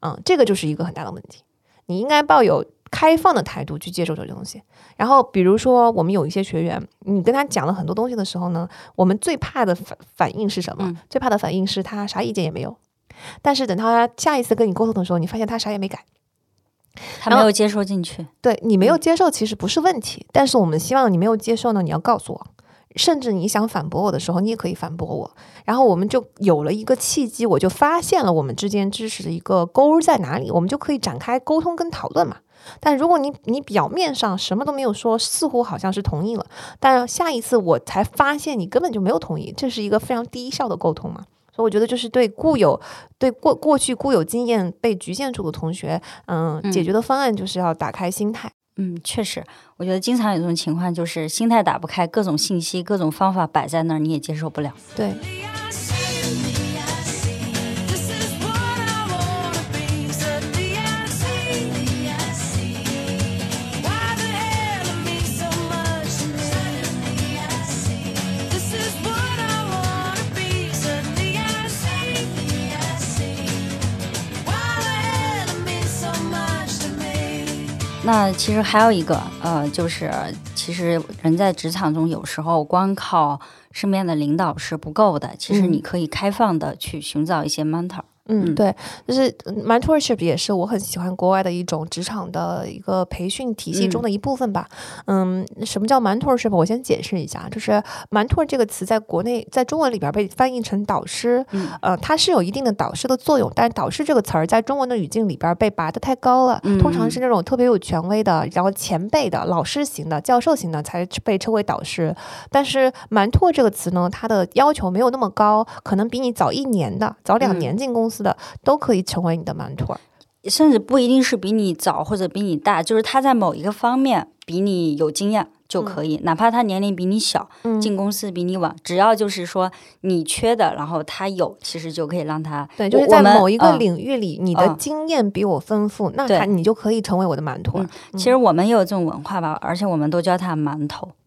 嗯这个就是一个很大的问题。你应该抱有开放的态度去接受这个东西。然后，比如说，我们有一些学员，你跟他讲了很多东西的时候呢，我们最怕的反反应是什么？嗯最怕的反应是他啥意见也没有。但是等他下一次跟你沟通的时候，你发现他啥也没改。他没有接受进去。对你没有嗯接受，其实不是问题，但是我们希望你没有接受呢，你要告诉我，甚至你想反驳我的时候，你也可以反驳我，然后我们就有了一个契机，我就发现了我们之间知识的一个沟在哪里，我们就可以展开沟通跟讨论嘛。但如果你你表面上什么都没有说，似乎好像是同意了，但下一次我才发现你根本就没有同意，这是一个非常低效的沟通嘛。所以我觉得就是对固有、对过过去固有经验被局限住的同学，嗯，嗯解决的方案就是要打开心态。嗯，确实，我觉得经常有这种情况，就是心态打不开，各种信息、各种方法摆在那儿，你也接受不了。对，那其实还有一个，呃，就是其实人在职场中有时候光靠身边的领导是不够的，其实嗯你可以开放的去寻找一些 mentor。嗯，嗯对，就是 mentorship 也是我很喜欢国外的一种职场的一个培训体系中的一部分吧。嗯什么叫 mentorship？我先解释一下，就是 mentor 这个词在国内在中文里边被翻译成导师，嗯呃，它是有一定的导师的作用，但是导师这个词儿在中文的语境里边被拔得太高了，嗯通常是那种特别有权威的，然后前辈的老师型的、教授型的才被称为导师。但是 mentor 这个词呢，它的要求没有那么高，可能比你早一年的、早两嗯年进公司的、都可以成为你的 mentor。甚至不一定是比你早或者比你大，就是他在某一个方面比你有经验就可以，哪怕他年龄比你小，嗯。进公司比你晚，只要就是说你缺的，然后他有，其实就可以让他对，就是在某一个嗯。领域里，你的嗯。经验比我丰富，那他你就可以成为我的 mentor 嗯。其实我们也有这种文化吧，而且我们都叫它馒头，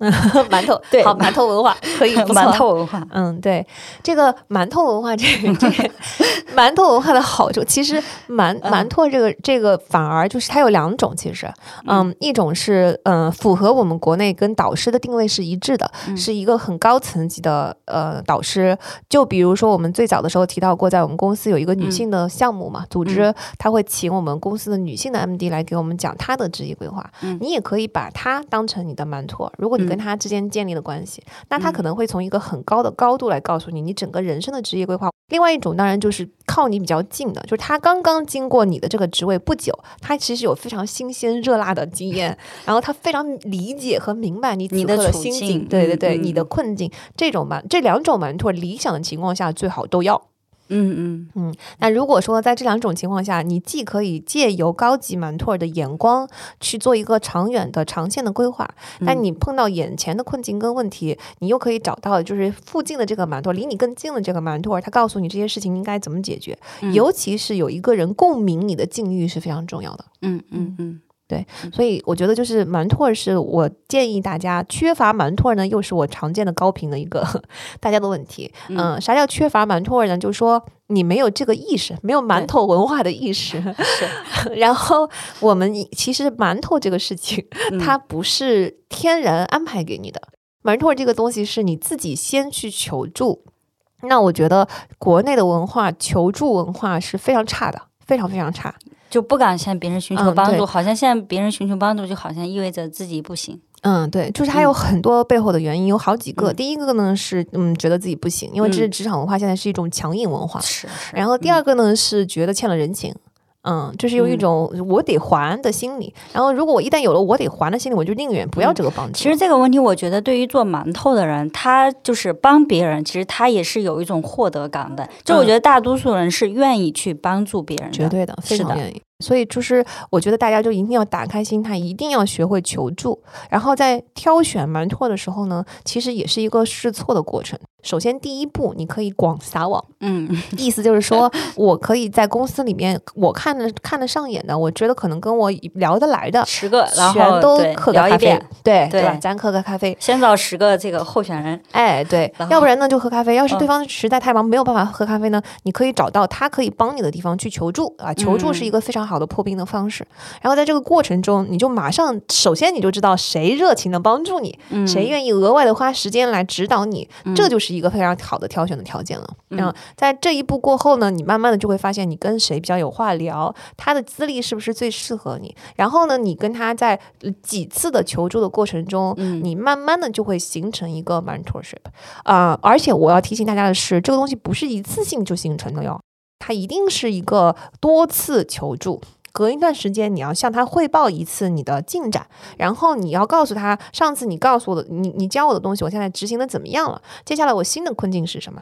馒头，对好，馒头文化可以，馒头文化。嗯，对，这个馒头文化，这个这个 馒头文化的好处，其实馒嗯。馒头这个这个反而就是它有两种，其实，嗯，一种是嗯符合我们国内跟导师的定位是一致的，嗯是一个很高层级的呃导师。就比如说我们最早的时候提到过，在我们公司有一个女嗯性的项目嘛，组织他会请我们公司的女性的 MD 来给我们讲她的职业规划，嗯你也可以把她当成你的 mentor，如果你跟嗯她之间建立了关系。那他嗯可能会从一个很高的高度来告诉你你整个人生的职业规划。另外一种当然就是靠你比较近的，就是他刚刚经过你的这个职位不久，他其实有非常新鲜热辣的经验，然后他非常理解和明白你此刻的心境，境对对对，嗯你的困境。这种嘛，这两种馒头理想的情况下最好都要。嗯嗯嗯那如果说在这两种情况下，你既可以借由高级馒头的眼光去做一个长远的、长线的规划，但嗯你碰到眼前的困境跟问题，你又可以找到就是附近的这个馒头，离你更近的这个馒头，他告诉你这些事情应该怎么解决。嗯尤其是有一个人共鸣你的境遇是非常重要的。嗯嗯嗯所以我觉得就是馒头是我建议大家缺乏馒头呢，又是我常见的高频的一个 大家的问题。嗯、啥叫缺乏馒头呢？就是说你没有这个意识，没有馒头文化的意识。是 然后我们其实馒头这个事情，嗯它不是天然安排给你的，馒头这个东西是你自己先去求助。那我觉得国内的文化求助文化是非常差的，非常非常差。就不敢向别人寻求帮助，好像向别人寻求帮助，就好像意味着自己不行。嗯，对，就是它有很多背后的原因，有好几个。嗯第一个呢是嗯觉得自己不行，因为这是嗯职场文化现在是一种强硬文化。是是。然后第二个呢是觉得欠了人情。嗯，就是有一嗯种我得还的心理，然后如果我一旦有了我得还的心理，我就宁愿不要这个帮助。其实这个问题，我觉得对于做馒头的人，他就是帮别人，其实他也是有一种获得感的。就我觉得大多数人是愿意去帮助别人的。绝对的，非是的常愿意。所以就是我觉得大家就一定要打开心态，一定要学会求助。然后在挑选馒头的时候呢，其实也是一个试错的过程。首先第一步，你可以广撒网，嗯，意思就是说 我可以在公司里面，我看着看得上眼的，我觉得可能跟我聊得来的，十个，然后全都对喝个咖啡对对吧？咱喝个咖啡，先找十个这个候选人。哎，对要不然呢就喝咖啡。要是嗯对方实在太忙没有办法喝咖啡呢，你可以找到他可以帮你的地方去求助啊。求助是一个非常好的破冰的方式。然后在这个过程中，你就马上首先你就知道谁热情的帮助你，嗯，谁愿意额外的花时间来指导你，嗯这就是一个非常好的挑选的条件了。嗯然后在这一步过后呢，你慢慢的就会发现你跟谁比较有话聊，他的资历是不是最适合你。然后呢，你跟他在呃几次的求助的过程中，嗯你慢慢的就会形成一个 mentorship 啊、而且我要提醒大家的是，这个东西不是一次性就形成的哟，它一定是一个多次求助。隔一段时间，你要向他汇报一次你的进展，然后你要告诉他，上次你告诉我的，你你教我的东西，我现在执行的怎么样了？接下来我新的困境是什么？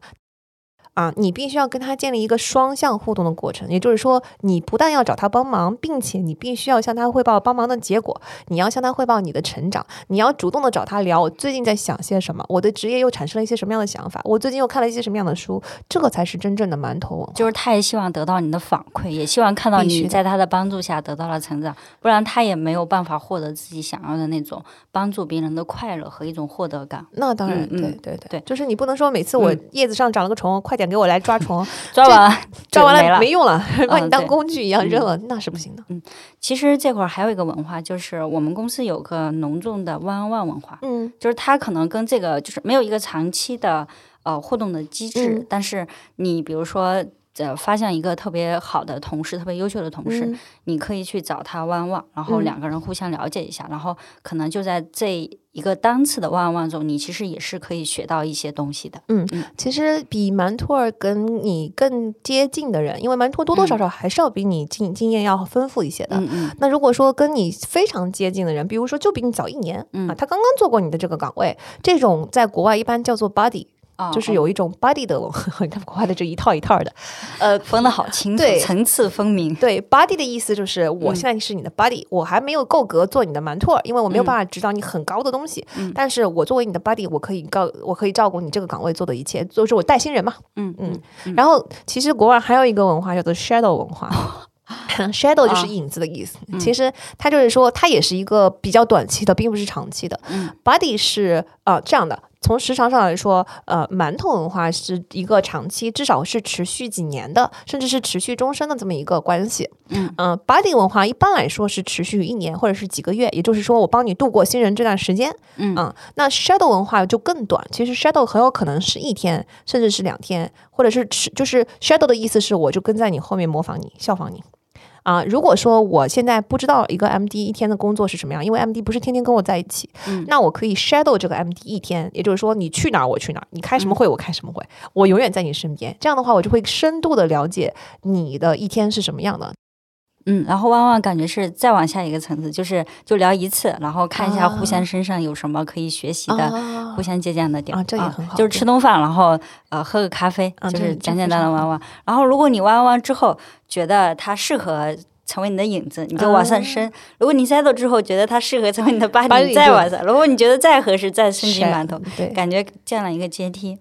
啊，你必须要跟他建立一个双向互动的过程。也就是说，你不但要找他帮忙，并且你必须要向他汇报帮忙的结果，你要向他汇报你的成长，你要主动的找他聊我最近在想些什么，我的职业又产生了一些什么样的想法，我最近又看了一些什么样的书，这个才是真正的馒头文化。就是他也希望得到你的反馈，也希望看到你在他的帮助下得到了成长，不然他也没有办法获得自己想要的那种帮助别人的快乐和一种获得感。那当然，对对对对就是你不能说每次我嗯叶子上长了个虫，快点给我来抓 虫，抓完抓完没了。没用了，把你当工具一样嗯扔了，那是不行的。嗯其实这块儿还有一个文化，就是我们公司有个浓重的 one on one 文化，嗯就是它可能跟这个就是没有一个长期的呃互动的机制，嗯但是你比如说。呃，发现一个特别好的同事，特别优秀的同事，嗯。你可以去找他 on one，然后嗯。两个人互相了解一下，然后可能就在这一个单次的万万中，你其实也是可以学到一些东西的。嗯其实比馒托儿跟你更接近的人，因为馒托多多少少还是要比你经经验要丰富一些的。嗯嗯。那如果说跟你非常接近的人，比如说就比你早一年、嗯。啊，他刚刚做过你的这个岗位，这种在国外一般叫做 buddy，、哦就是有一种 buddy 的文化。你看国外的这一套一套的，呃，分的好清楚对，层次分明。对 buddy 的意思就是我嗯现在是你的 buddy，、我还没有够格做你的馒托儿，因为我没有嗯办法指导你很高的东西。嗯但是我作为你的 buddy，我可以告，我可以照顾你这个岗位做的一切，就是我带新人嘛。嗯嗯嗯然后其实国外还有一个文化叫做 shadow 文化。shadow 就是影子的意思，嗯其实它就是说，它也是一个比较短期的，并不是长期的。嗯 Body 是呃这样的，从时长上来说，呃，馒头文化是一个长期，至少是持续几年的，甚至是持续终身的这么一个关系。嗯呃 Body 文化一般来说是持续一年或者是几个月，也就是说，我帮你度过新人这段时间。嗯啊、那 shadow 文化就更短，其实 shadow 很有可能是一天，甚至是两天，或者是持，就是 shadow 的意思是我就跟在你后面模仿你，效仿你。啊、如果说我现在不知道一个 MD 一天的工作是什么样，因为 MD 不是天天跟我在一起，嗯那我可以 shadow 这个 MD 一天，也就是说你去哪儿我去哪儿，你开什么会我开什么会，我永远在你身边。这样的话，我就会深度的了解你的一天是什么样的。嗯，然后弯弯感觉是再往下一个层次，就是就聊一次，然后看一下互相身上有什么可以学习的、啊互相借鉴的点啊这也很好就是吃顿饭，然后呃喝个咖啡，就是简简单单玩玩。然后如果你玩完完之后觉得它适合。成为你的影子，你就往上升。如果你 settle 之后觉得它适合成为你的 body，body 你再往上。如果你觉得再合适，再升级馒头，对，感觉建了一个阶梯。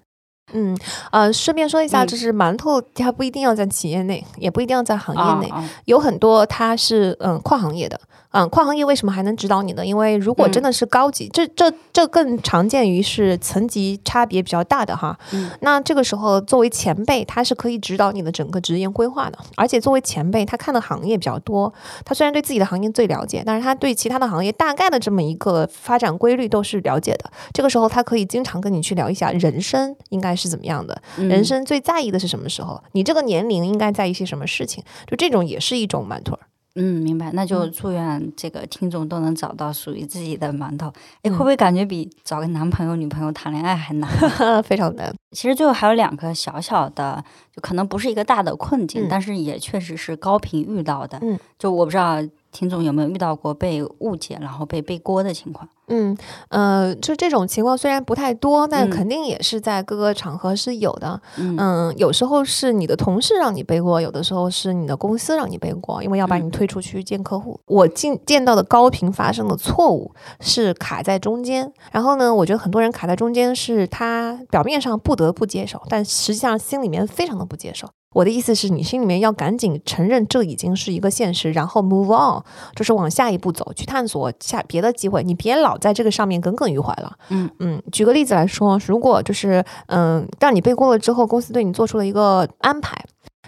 嗯，呃，顺便说一下，嗯就是馒头它不一定要在企业内，也不一定要在行业内，啊啊有很多它是嗯跨行业的。嗯，跨行业为什么还能指导你呢？因为如果真的是高级，这这这更常见于是层级差别比较大的哈。嗯那这个时候作为前辈，他是可以指导你的整个职业规划的。而且作为前辈，他看的行业比较多，他虽然对自己的行业最了解，但是他对其他的行业大概的这么一个发展规律都是了解的。这个时候，他可以经常跟你去聊一下人生应该是怎么样的，嗯人生最在意的是什么时候？你这个年龄应该在意些什么事情？就这种也是一种馒头儿。嗯，明白。那就嗯祝愿这个听众都能找到属于自己的馒头。哎、嗯会不会感觉比找个男朋友、女朋友谈恋爱还难？非常难。其实最后还有两个小小的，就可能不是一个大的困境，嗯但是也确实是高频遇到的。嗯，就我不知道听众有没有遇到过被误解然后被背锅的情况。嗯，呃，就这种情况虽然不太多，但嗯肯定也是在各个场合是有的。嗯嗯，有时候是你的同事让你背锅，有的时候是你的公司让你背锅，因为要把你推出去见客户。我见见到的高频发生的错误是卡在中间，然后呢，我觉得很多人卡在中间是他表面上不得不接受，但实际上心里面非常的不接受。我的意思是你心里面要赶紧承认这已经是一个现实，然后 move on，就是往下一步走，去探索下别的机会。你别老在这个上面耿耿于怀了。嗯嗯，举个例子来说，如果就是嗯，让你背锅了之后，公司对你做出了一个安排，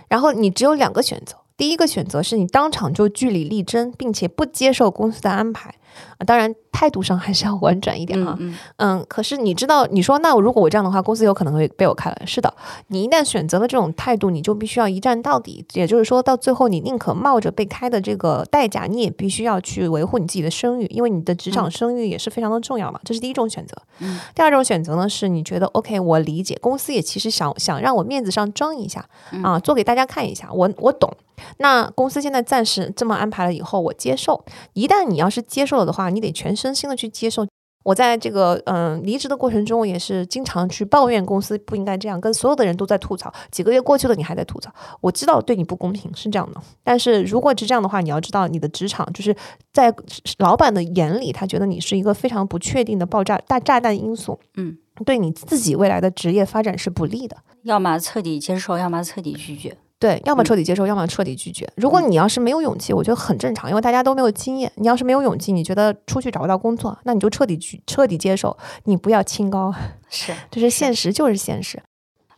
然后你只有两个选择。第一个选择是你当场就据理力争，并且不接受公司的安排，啊，当然态度上还是要婉转一点哈。嗯嗯，可是你知道，你说那如果我这样的话，公司有可能会被我开了。是的，你一旦选择了这种态度，你就必须要一战到底。也就是说，到最后你宁可冒着被开的这个代价，你也必须要去维护你自己的声誉，因为你的职场嗯声誉也是非常的重要嘛。这是第一种选择。嗯第二种选择呢，是你觉得 OK，我理解，公司也其实想想让我面子上争一下嗯啊，做给大家看一下，我我懂。那公司现在暂时这么安排了以后，我接受。一旦你要是接受了的话，你得全身心的去接受。我在这个嗯离职的过程中，我也是经常去抱怨公司不应该这样，跟所有的人都在吐槽。几个月过去了，你还在吐槽，我知道对你不公平是这样的。但是如果是这样的话，你要知道你的职场就是在老板的眼里，他觉得你是一个非常不确定的爆炸大炸弹因素，嗯，对你自己未来的职业发展是不利的。要么彻底接受，要么彻底拒绝。对，要么嗯彻底接受，要么彻底拒绝。如果你要是没有勇气，我觉得很正常，因为大家都没有经验。你要是没有勇气，你觉得出去找不到工作，那你就彻底拒，彻底接受，你不要清高，是，就是现实，就是现实。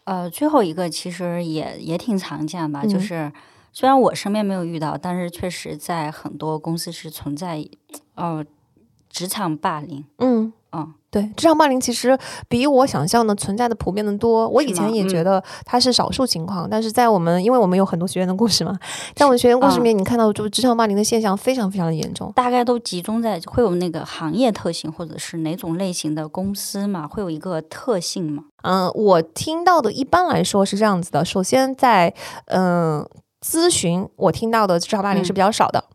呃，最后一个其实也也挺常见吧，就嗯是虽然我身边没有遇到，但是确实在很多公司是存在，呃，职场霸凌。嗯。嗯，对，职场霸凌其实比我想象的存在的普遍的多。我以前也觉嗯得它是少数情况，但是在我们，因为我们有很多学员的故事嘛，在我们学员故事里嗯面，你看到就是职场霸凌的现象非常非常的严重。大概都集中在会有那个行业特性，或者是哪种类型的公司嘛，会有一个特性嘛。嗯，我听到的一般来说是这样子的。首先在嗯、咨询，我听到的职场霸凌是嗯比较少的。嗯，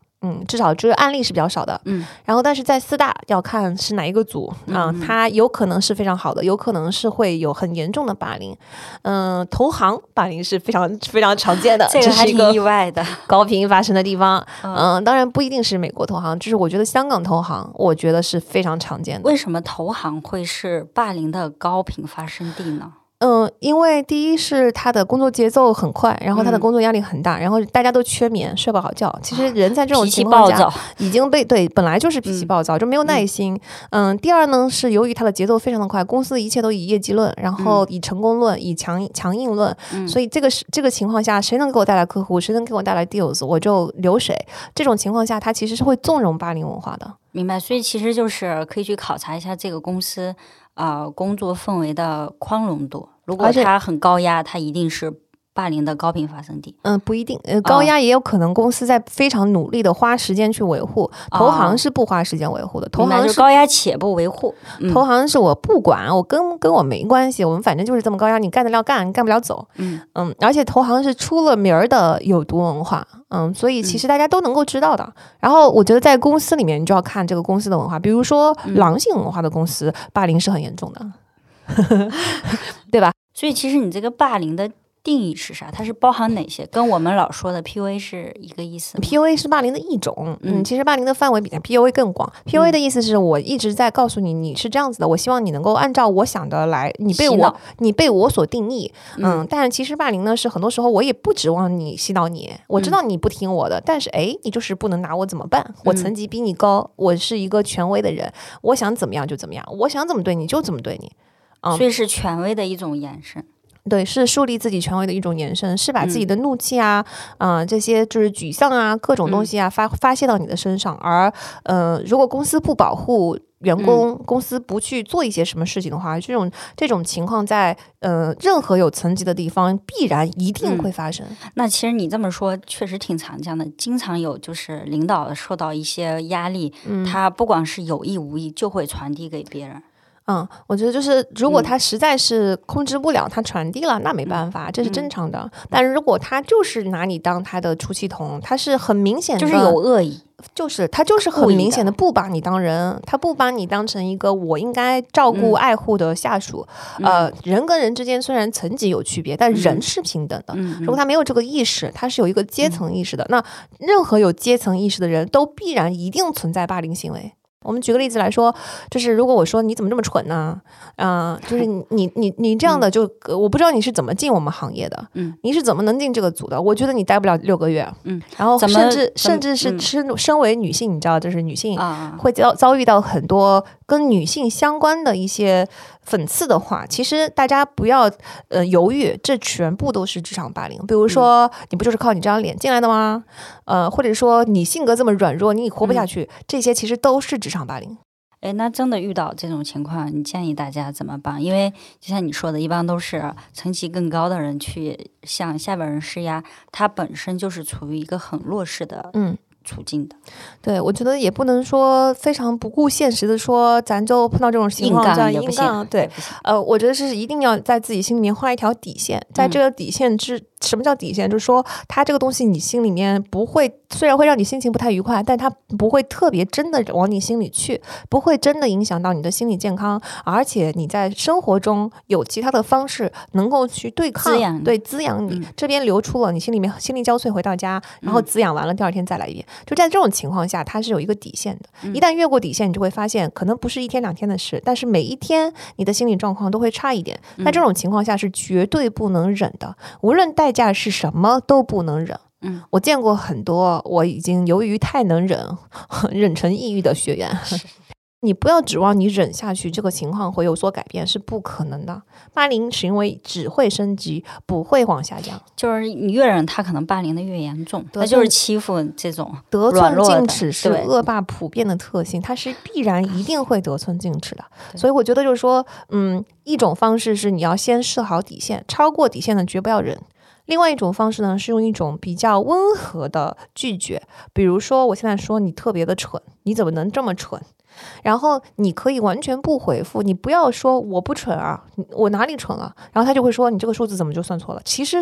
至少就是案例是比较少的。嗯，然后但是在四大要看是哪一个组啊、嗯嗯它有可能是非常好的，有可能是会有很严重的霸凌。嗯、投行霸凌是非常非常常见的，这个还挺是一个意外的。高频发生的地方。嗯嗯、当然不一定是美国投行，就是我觉得香港投行，我觉得是非常常见的。为什么投行会是霸凌的高频发生地呢？嗯，因为第一是他的工作节奏很快，然后他的嗯工作压力很大，然后大家都缺眠，睡不好觉。其实人在这种情况下，已经被对本来就是脾气嗯暴躁，就没有耐心。嗯，第二呢是由于他的节奏非常的快，公司的一切都以业绩论，然后以成功论，以强强硬论，嗯所以这个是这个情况下，谁能给我带来客户，谁能给我带来 deals，我就留谁。这种情况下，他其实是会纵容霸凌文化的。明白。所以其实就是可以去考察一下这个公司啊、呃工作氛围的宽容度。如果而且它很高压，他一定是霸凌的高频发生地。嗯，不一定，呃，高压也有可能公司在非常努力的花时间去维护，投行哦是不花时间维护的，投行就是高压且不维护。嗯投行是我不管，我跟跟我没关系，我们反正就是这么高压，你干得了干，干不了走。嗯嗯，而且投行是出了名儿的有毒文化，嗯，所以其实大家都能够知道的。然后我觉得在公司里面，你就要看这个公司的文化，比如说嗯狼性文化的公司，霸凌是很严重的，对吧？所以其实你这个霸凌的定义是啥？它是包含哪些？跟我们老说的 PUA 是一个意思？PUA 是霸凌的一种，嗯，嗯其实霸凌的范围比 PUA 更广。PUA 的意思是我一直在告诉你，你是这样子的，我希望你能够按照我想的来，你被我你被我所定义，嗯，嗯但是其实霸凌呢是很多时候我也不指望你洗脑你，我知道你不听我的，但是哎，你就是不能拿我怎么办？我层级比你高，我是一个权威的人，我想怎么样就怎么样，我想怎么对你就怎么对你。嗯所以是权威的一种延伸。对，是树立自己权威的一种延伸，是把自己嗯的怒气啊，啊、这些就是沮丧啊，各种东西啊、发发泄到你的身上。而呃，如果公司不保护员工，公司不去做一些什么事情的话，这种这种情况在呃任何有层级的地方必然一定嗯会发生。那其实你这么说确实挺常见的，经常有就是领导受到一些压力，嗯他不管是有意无意就会传递给别人。嗯，我觉得就是如果嗯他实在是控制不了，他传递了，那没办法，这是正嗯常的。但如果他就是拿你当他的出气筒，他是很明显的，就是有恶意，就是他就是很明显的的不把你当人，他不把你当成一个我应该照顾、嗯爱护的下属。呃，人跟人之间虽然层级有区别，但人嗯是平等的。嗯，如果他没有这个意识，他是有一个阶层意识的。那任何有阶层意识的人都必然一定存在霸凌行为。我们举个例子来说，就是如果我说你怎么这么蠢呢？嗯、就是你你你你这样的就，呃我不知道你是怎么进我们行业的，嗯，你是怎么能进这个组的？我觉得你待不了六个月，嗯，然后甚至甚至是嗯。身身为女性，你知道，就是女性啊，会遭遭遇到很多跟女性相关的一些讽刺的话，其实大家不要呃犹豫，这全部都是职场霸凌。比如说，你不就是靠你这张脸进来的吗？呃，或者说你性格这么软弱，你活不下去，这些其实都是职场霸凌。哎，那真的遇到这种情况，你建议大家怎么办？因为就像你说的，一般都是层级更高的人去向下边人施压，他本身就是处于一个很弱势的嗯，处境的，对，我觉得也不能说非常不顾现实的说，咱就碰到这种情况这样干也不硬杠，行，对。呃，我觉得是一定要在自己心里面画一条底线，在嗯这个底线之什么叫底线？就是说，它这个东西你心里面不会，虽然会让你心情不太愉快，但它不会特别真的往你心里去，不会真的影响到你的心理健康，而且你在生活中有其他的方式能够去对抗，滋养对滋养你。嗯这边流出了，你心里面心力交瘁，回到家，然后滋养完了，第二天再来一遍。就在这种情况下，它是有一个底线的。嗯一旦越过底线，你就会发现，可能不是一天两天的事，但是每一天你的心理状况都会差一点。嗯在这种情况下是绝对不能忍的，无论代价是什么都不能忍。嗯，我见过很多，我已经由于太能忍，忍成抑郁的学员。你不要指望你忍下去，这个情况会有所改变，是不可能的。霸凌行为只会升级，不会往下降。就是你越忍，他可能霸凌的越严重，得他就是欺负这种，得寸进尺是恶霸普遍的特性，他是必然一定会得寸进尺的。所以我觉得就是说，嗯，一种方式是你要先设好底线，超过底线的绝不要忍。另外一种方式呢，是用一种比较温和的拒绝，比如说我现在说你特别的蠢，你怎么能这么蠢？然后你可以完全不回复，你不要说我不蠢啊，我哪里蠢了？然后他就会说你这个数字怎么就算错了？其实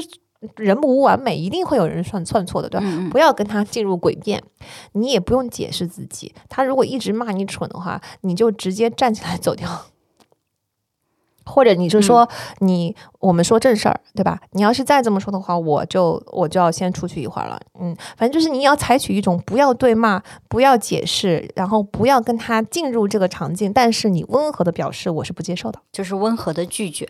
人无完美，一定会有人算算错的，对吧？不要跟他进入诡辩，你也不用解释自己。他如果一直骂你蠢的话，你就直接站起来走掉。或者你就说你、我们说正事儿，对吧？你要是再这么说的话，我就我就要先出去一会儿了。嗯，反正就是你要采取一种不要对骂，不要解释，然后不要跟他进入这个场景，但是你温和的表示我是不接受的。就是温和的拒绝。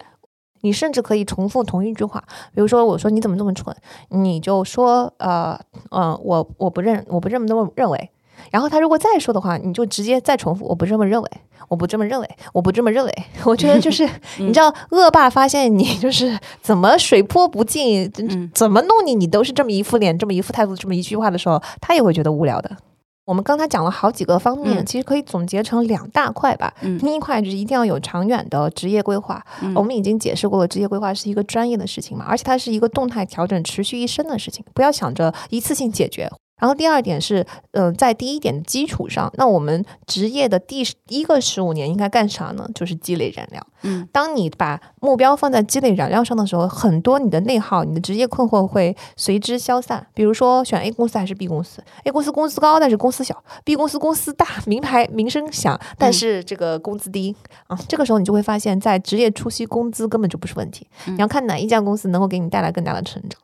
你甚至可以重复同一句话，比如说我说你怎么这么蠢，你就说呃呃我我不认我不这么这么认为。然后他如果再说的话，你就直接再重复，我不这么认为，我不这么认为，我不这么认为。我觉得就是 你知道，恶霸发现你 就是怎么水泼不进，嗯怎么弄你，你都是这么一副脸，这么一副态度，这么一句话的时候，他也会觉得无聊的。我们刚才讲了好几个方面，嗯其实可以总结成两大块吧。嗯第一块就是一定要有长远的职业规划。嗯我们已经解释过了，职业规划是一个专业的事情嘛，而且它是一个动态调整、持续一生的事情，不要想着一次性解决。然后第二点是，嗯、在第一点的基础上，那我们职业的第一个十五年应该干啥呢？就是积累燃料。嗯，当你把目标放在积累燃料上的时候，很多你的内耗、你的职业困惑会随之消散。比如说选 A 公司还是 B 公司，A 公司工资高，但是公司小；B 公司公司大，名牌名声响，但是这个工资低、啊。这个时候你就会发现，在职业初期，工资根本就不是问题，嗯你要看哪一家公司能够给你带来更大的成长。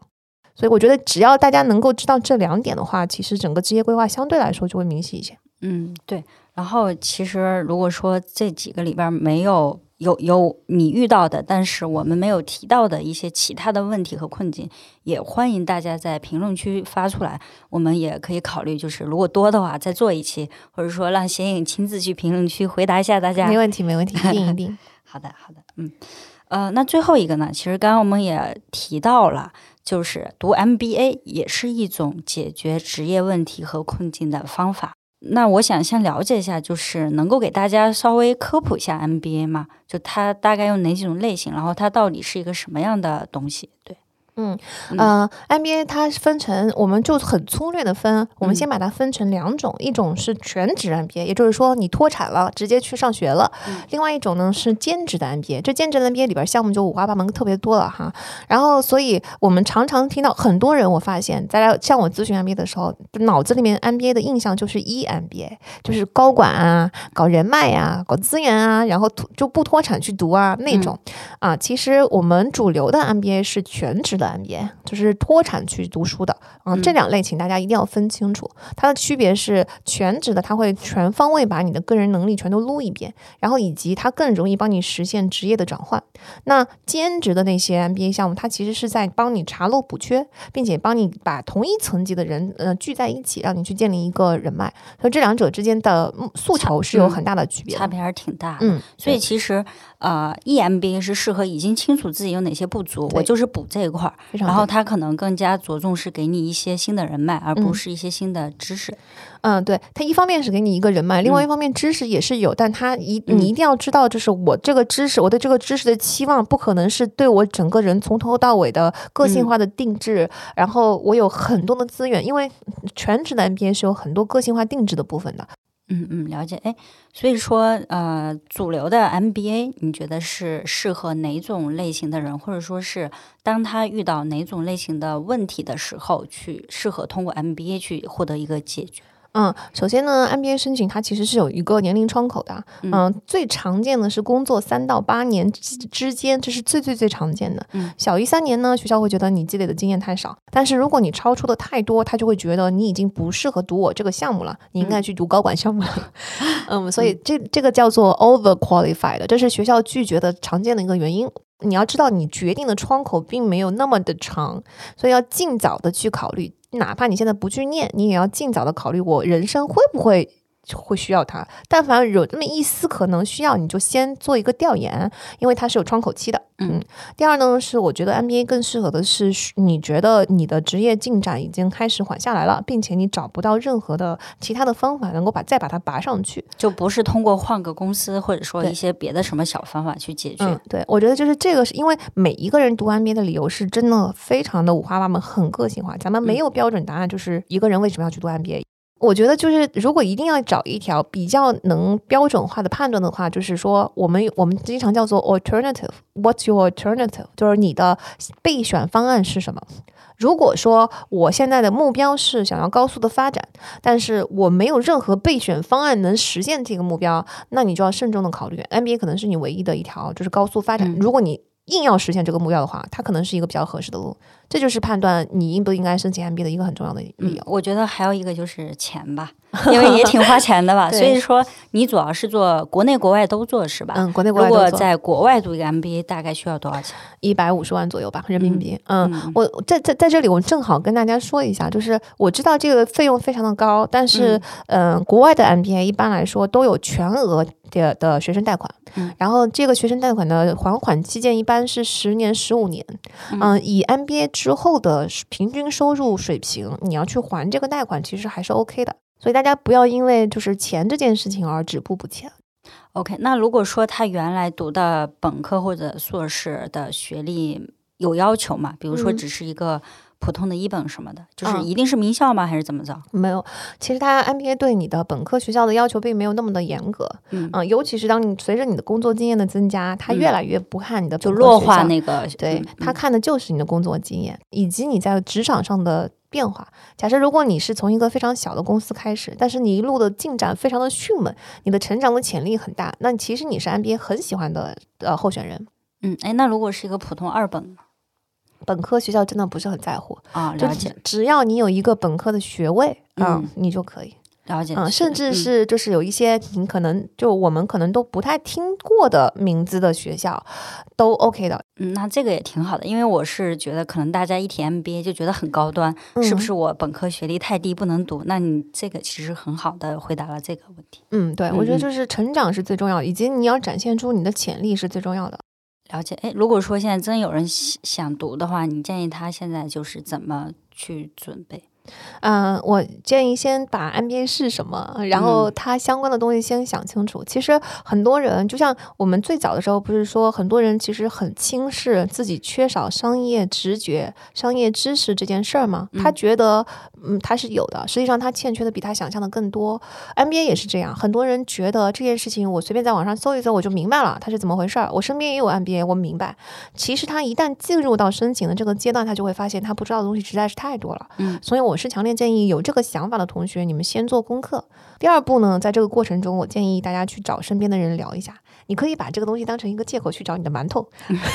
所以我觉得，只要大家能够知道这两点的话，其实整个职业规划相对来说就会明晰一些。嗯，对。然后其实如果说这几个里边没有有有你遇到的，但是我们没有提到的一些其他的问题和困境，也欢迎大家在评论区发出来。我们也可以考虑，就是如果多的话，再做一期，或者说让显影亲自去评论区回答一下大家。没问题，没问题，一定一定。好的，好的，嗯，呃，那最后一个呢，其实刚刚我们也提到了，就是读 MBA 也是一种解决职业问题和困境的方法。那我想先了解一下，就是能够给大家稍微科普一下 MBA 吗？就它大概有哪几种类型，然后它到底是一个什么样的东西？对，嗯嗯呃，MBA 它分成，我们就很粗略的分，我们嗯先把它分成两种，一种是全职 MBA，也就是说你脱产了，直接去上学了；嗯另外一种呢是兼职的 MBA，这兼职的 MBA 里边项目就五花八门，特别多了哈。然后，所以我们常常听到很多人，我发现在来向我咨询 MBA 的时候，脑子里面 MBA 的印象就是 EMBA，就是高管啊，搞人脉呀、搞资源啊，然后脱就不脱产去读啊那种。啊，其实我们主流的 MBA 是全职的 MBA，就是脱产去读书的。嗯，这嗯两类请大家一定要分清楚，它的区别是全职的，它会全方位把你的个人能力全都撸一遍，然后以及它更容易帮你实现职业的转换。那兼职的那些 MBA 项目，它其实是在帮你查漏补缺，并且帮你把同一层级的人呃聚在一起，让你去建立一个人脉。所以这两者之间的嗯诉求是有很大的区别的。差别还是挺大的。嗯，所以其实呃，EMBA 是适合已经清楚自己有哪些不足，我就是补这一块儿，然后他可能更加着重是给你一些新的人脉，而不嗯。是一些新的知识。嗯，对，他一方面是给你一个人脉，另外嗯。一方面知识也是有，但他一嗯。你一定要知道，就是我这个知识，我对这个知识的期望不可能是对我整个人从头到尾的个性嗯。化的定制，然后我有很多的资源，因为全职的 MBA 是有很多个性化定制的部分的。嗯嗯，了解。哎，所以说，呃，主流的 MBA，你觉得是适合哪种类型的人，或者说是当他遇到哪种类型的问题的时候，去适合通过 MBA 去获得一个解决？嗯，首先呢，MBA 申请它其实是有一个年龄窗口的。嗯、最常见的是工作三到八年之之间，这是最最最常见的。嗯小于三年呢，学校会觉得你积累的经验太少。但是如果你超出的太多，他就会觉得你已经不适合读我这个项目了，你应该去读高管项目了。嗯，所以这这个叫做 over qualified，这是学校拒绝的常见的一个原因。你要知道，你决定的窗口并没有那么的长，所以要尽早的去考虑。哪怕你现在不去念，你也要尽早的考虑，我人生会不会会需要它。但凡有那么一丝可能需要，你就先做一个调研，因为它是有窗口期的。嗯第二呢，是我觉得 MBA 更适合的是，你觉得你的职业进展已经开始缓下来了，并且你找不到任何的其他的方法能够把再把它拔上去。就不是通过换个公司，或者说一些别的什么小方法去解决。嗯，对，我觉得就是这个，是因为每一个人读 MBA 的理由是真的非常的五花八门，很个性化。咱们没有标准答案，就是一个人为什么要去读 MBA。我觉得就是，如果一定要找一条比较能标准化的判断的话，就是说，我们我们经常叫做 alternative。What's your alternative？就是你的备选方案是什么？如果说我现在的目标是想要高速的发展，但是我没有任何备选方案能实现这个目标，那你就要慎重的考虑。MBA 可能是你唯一的一条就是高速发展。嗯如果你硬要实现这个目标的话，它可能是一个比较合适的路。这就是判断你应不应该申请 MBA 的一个很重要的理由，。我觉得还有一个就是钱吧，因为也挺花钱的吧。所以说，你主要是做国内国外都做是吧？嗯，国内国外如果外在国外读一个 MBA，大概需要多少钱？一百五十万左右吧，人民币。嗯，嗯我在在在这里，我正好跟大家说一下，就是我知道这个费用非常的高，但是嗯、呃国外的 MBA 一般来说都有全额的的学生贷款，嗯然后这个学生贷款的还款期间一般是十年、十五年。嗯、以 MBA 之后的平均收入水平，你要去还这个贷款，其实还是 OK 的。所以大家不要因为就是钱这件事情而止步不前。OK，那如果说他原来读的本科或者硕士的学历有要求吗？比如说嗯只是一个普通的一本什么的，就是嗯一定是名校吗？还是怎么着？没有，其实他 MBA 对你的本科学校的要求并没有那么的严格，嗯嗯，尤其是当你随着你的工作经验的增加，他越嗯来越不看你的就弱化那个对嗯，他嗯看的就是你的工作经验以及你在职场上的变化。假设如果你是从一个非常小的公司开始，但是你一路的进展非常的迅猛，你的成长的潜力很大，那其实你是 MBA 很喜欢的呃候选人。嗯，哎，那如果是一个普通二本呢本科学校真的不是很在乎，啊，了解只只要你有一个本科的学位啊、嗯你就可以。了解，嗯，甚至嗯是就是有一些你可能就我们可能都不太听过的名字的学校，都 OK 的，嗯，那这个也挺好的，因为我是觉得可能大家一提 MBA 就觉得很高端，是不嗯是我本科学历太低不能读？那你这个其实很好的回答了这个问题。嗯，对，我觉得就是成长是最重要的，以及你要展现出你的潜力是最重要的。了解，哎，如果说现在真有人想想读的话，你建议他现在就是怎么去准备？嗯，我建议先把 MBA 是什么，然后嗯它相关的东西先想清楚。其实很多人，就像我们最早的时候，不是说很多人其实很轻视自己缺少商业直觉、商业知识这件事儿吗？他嗯觉得，嗯，他是有的，实际上他欠缺的比他想象的更多。NBA 也是这样，很多人觉得这件事情我随便在网上搜一搜我就明白了，它是怎么回事儿。我身边也有 NBA，我明白。其实他一旦进入到申请的这个阶段，他就会发现他不知道的东西实在是太多了。嗯，所以我是强烈建议有这个想法的同学，你们先做功课。第二步呢，在这个过程中，我建议大家去找身边的人聊一下。你可以把这个东西当成一个借口去找你的馒头，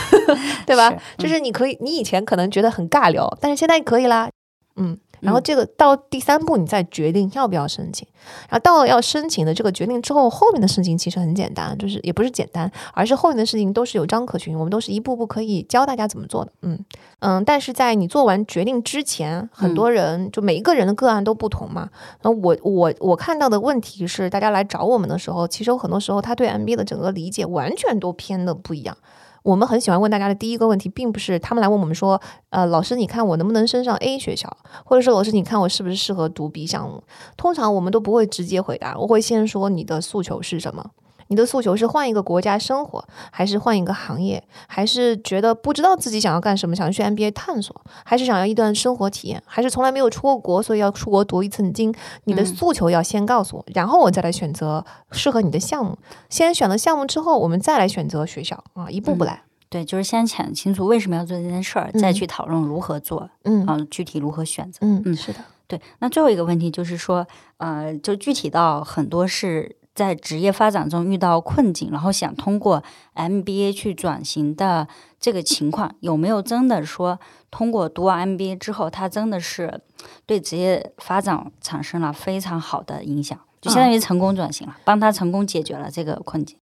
对吧？是就是你可以，你以前可能觉得很尬聊，但是现在可以啦。嗯，然后嗯这个到第三步，你再决定要不要申请。然后到了要申请的这个决定之后，后面的事情其实很简单，就是也不是简单，而是后面的事情都是有章可循，我们都是一步步可以教大家怎么做的。嗯嗯，但是在你做完决定之前，很多人、就每一个人的个案都不同嘛。然后我我我看到的问题是，大家来找我们的时候，其实有很多时候他对 MBA 的整个理解完全都偏的不一样。我们很喜欢问大家的第一个问题，并不是他们来问我们说，呃，老师，你看我能不能升上 A 学校，或者说老师，你看我是不是适合读 B 项目？通常我们都不会直接回答，我会先说你的诉求是什么。你的诉求是换一个国家生活，还是换一个行业，还是觉得不知道自己想要干什么，想去 MBA 探索，还是想要一段生活体验，还是从来没有出过国，所以要出国读一层金？你的嗯诉求要先告诉我，然后我再来选择适合你的项目。先选了项目之后，我们再来选择学校啊，一步步嗯来。对，就是先想清楚为什么要做这件事儿，再嗯去讨论如何做，嗯啊，具体如何选择。嗯，嗯是的，对，那最后一个问题就是说，呃，就具体到很多是在职业发展中遇到困境，然后想通过 MBA 去转型的这个情况，有没有真的说通过读完 MBA 之后，他真的是对职业发展产生了非常好的影响，就相当于成功转型了，帮他成功解决了这个困境。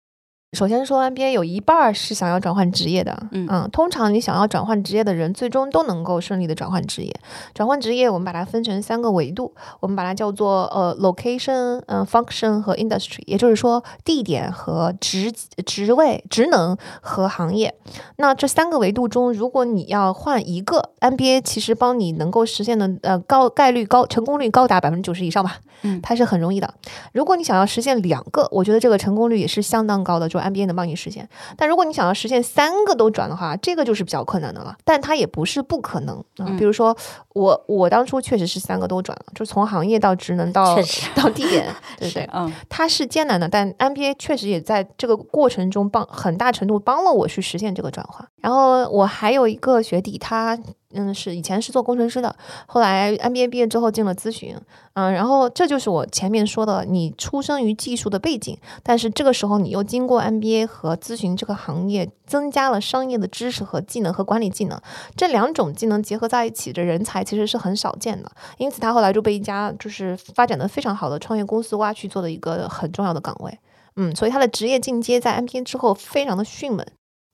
首先说 MBA 有一半儿是想要转换职业的，嗯通常你想要转换职业的人，最终都能够顺利的转换职业。转换职业，我们把它分成三个维度，我们把它叫做呃 location、嗯、function 和 industry，也就是说地点和职职位、职能和行业。那这三个维度中，如果你要换一个 MBA，其实帮你能够实现的呃高概率高成功率高达百分之九十以上吧，嗯它是很容易的。如果你想要实现两个，我觉得这个成功率也是相当高的，就 MBA 能帮你实现。但如果你想要实现三个都转的话，这个就是比较困难的了。但它也不是不可能啊、嗯比如说我我当初确实是三个都转了，就从行业到职能到，到地点，对不对？嗯它是艰难的，但 MBA 确实也在这个过程中帮很大程度帮了我去实现这个转化。然后我还有一个学弟，他嗯是以前是做工程师的，后来 MBA 毕业之后进了咨询，嗯，然后这就是我前面说的，你出生于技术的背景，但是这个时候你又经过 MBA 和咨询这个行业，增加了商业的知识和技能和管理技能，这两种技能结合在一起，的人才其实是很少见的。因此他后来就被一家就是发展的非常好的创业公司挖去做了一个很重要的岗位。嗯，所以他的职业进阶在 MBA 之后非常的迅猛。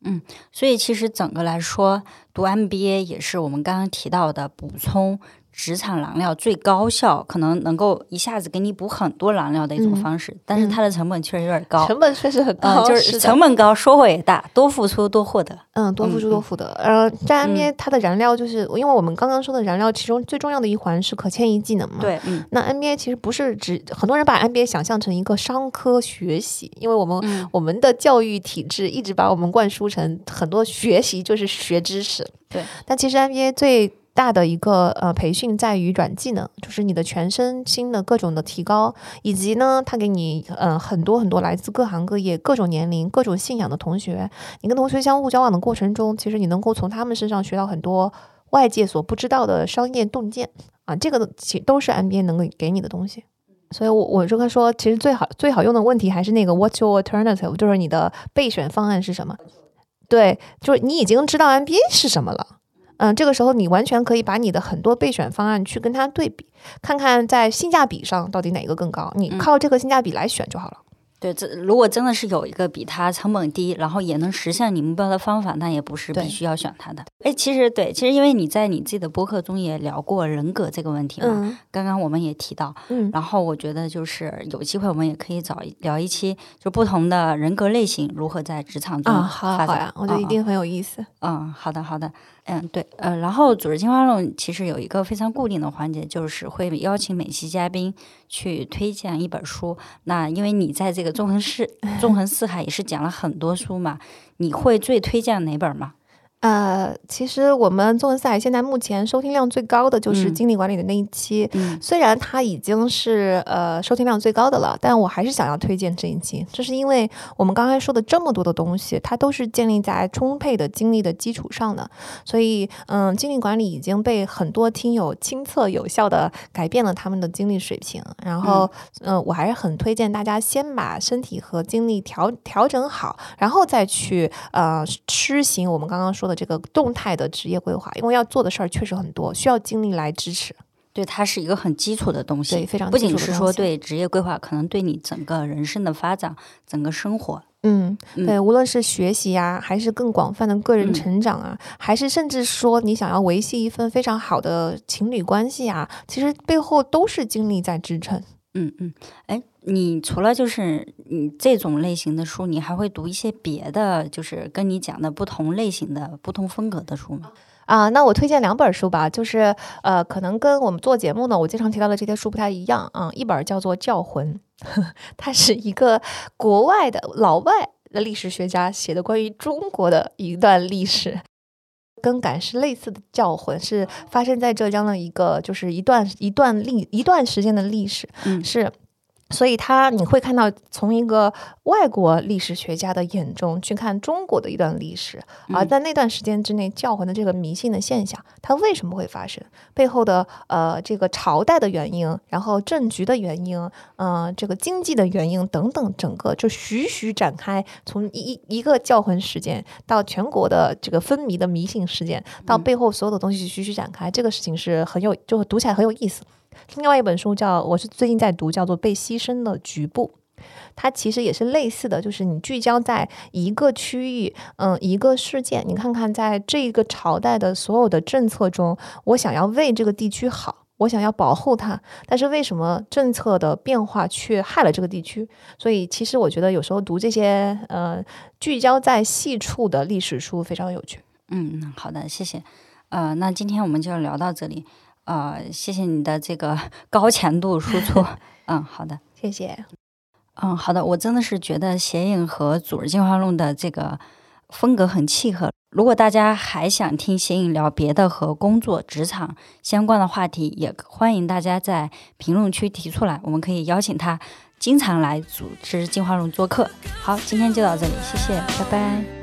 嗯所以其实整个来说，读 MBA 也是我们刚刚提到的补充职场燃料最高效，可能能够一下子给你补很多燃料的一种嗯方式，但是它的成本确实有点高。成本确实很高，嗯，就是成本高，收获也大，多付出多获得。嗯，多付嗯嗯出多获得。呃，在 NBA 它的燃料就是，因为我们刚刚说的燃料，其中最重要的一环是可迁移技能嘛。。对，嗯那 NBA 其实不是只很多人把 NBA 想象成一个商科学习，因为我们、嗯我们的教育体制一直把我们灌输成很多学习就是学知识。对，但其实 NBA 最大的一个呃培训在于软技能，就是你的全身心的各种的提高，以及呢，他给你呃很多很多来自各行各业、各种年龄、各种信仰的同学，你跟同学相互交往的过程中，其实你能够从他们身上学到很多外界所不知道的商业洞见啊，这个其都是 MBA 能够给你的东西。所以我，我这个说，其实最好最好用的问题还是那个 What's your alternative？就是你的备选方案是什么？对，就是你已经知道 MBA 是什么了。嗯，这个时候你完全可以把你的很多备选方案去跟它对比，看看在性价比上到底哪个更高，你嗯靠这个性价比来选就好了。对，这如果真的是有一个比它成本低，然后也能实现你目标的方法，那也不是必须要选它的。哎，其实对，其实因为你在你自己的播客中也聊过人格这个问题嘛，嗯刚刚我们也提到，嗯然后我觉得就是有机会我们也可以找一聊一期，就不同的人格类型如何在职场中发展。好呀，我觉得一嗯定很有意思。嗯，好的，好的，嗯，对，呃，然后组织进化论其实有一个非常固定的环节，就是会邀请每期嘉宾去推荐一本书。那因为你在这个纵横四纵横四海也是讲了很多书嘛，你会最推荐哪本吗？呃，其实我们纵横赛现在目前收听量最高的就是嗯精力管理的那一期，嗯。虽然它已经是呃收听量最高的了，但我还是想要推荐这一期，这是因为我们刚才说的这么多的东西，它都是建立在充沛的精力的基础上的，所以嗯，精力管理已经被很多听友亲测有效的改变了他们的精力水平，然后嗯、呃我还是很推荐大家先把身体和精力调调整好，然后再去呃施行我们刚刚说的这个动态的职业规划，因为要做的事儿确实很多，需要精力来支持。对，它是一个很基础的东西，对非常基不仅是说对职业规划，可能对你整个人生的发展、整个生活，嗯，嗯对，无论是学习呀、还是更广泛的个人嗯成长啊，还是甚至说你想要维系一份非常好的情侣关系啊，其实背后都是精力在支撑。嗯嗯，哎，你除了就是你这种类型的书，你还会读一些别的，就是跟你讲的不同类型的、不同风格的书吗？啊，那我推荐两本书吧，就是呃，可能跟我们做节目呢，我经常提到的这些书不太一样啊、一本叫做《教魂》它是一个国外的老外的历史学家写的关于中国的一段历史。跟赶尸类似的教魂是发生在浙江的一个，就是一段一段历一段时间的历史，嗯是，所以他你会看到从一个外国历史学家的眼中去看中国的一段历史，而嗯在那段时间之内，教魂的这个迷信的现象，它为什么会发生？背后的呃这个朝代的原因，然后政局的原因，嗯、这个经济的原因等等，整个就徐徐展开，从一一一个教魂事件到全国的这个分迷的迷信事件，到背后所有的东西徐徐展开，这个事情是很有，就读起来很有意思。另外一本书叫，我是最近在读，叫做《被牺牲的局部》。它其实也是类似的，就是你聚焦在一个区域，嗯，一个事件，你看看在这个朝代的所有的政策中，我想要为这个地区好，我想要保护它，但是为什么政策的变化却害了这个地区？所以其实我觉得有时候读这些呃聚焦在细处的历史书非常有趣。嗯，好的，谢谢。呃，那今天我们就聊到这里。呃，谢谢你的这个 高强度输出。嗯，好的。谢谢。嗯，好的，我真的是觉得邪影和《组织进化论》的这个风格很契合。如果大家还想听邪影聊别的和工作、职场相关的话题，也欢迎大家在评论区提出来，我们可以邀请他经常来《组织进化论》做客。好，今天就到这里，谢谢，拜拜。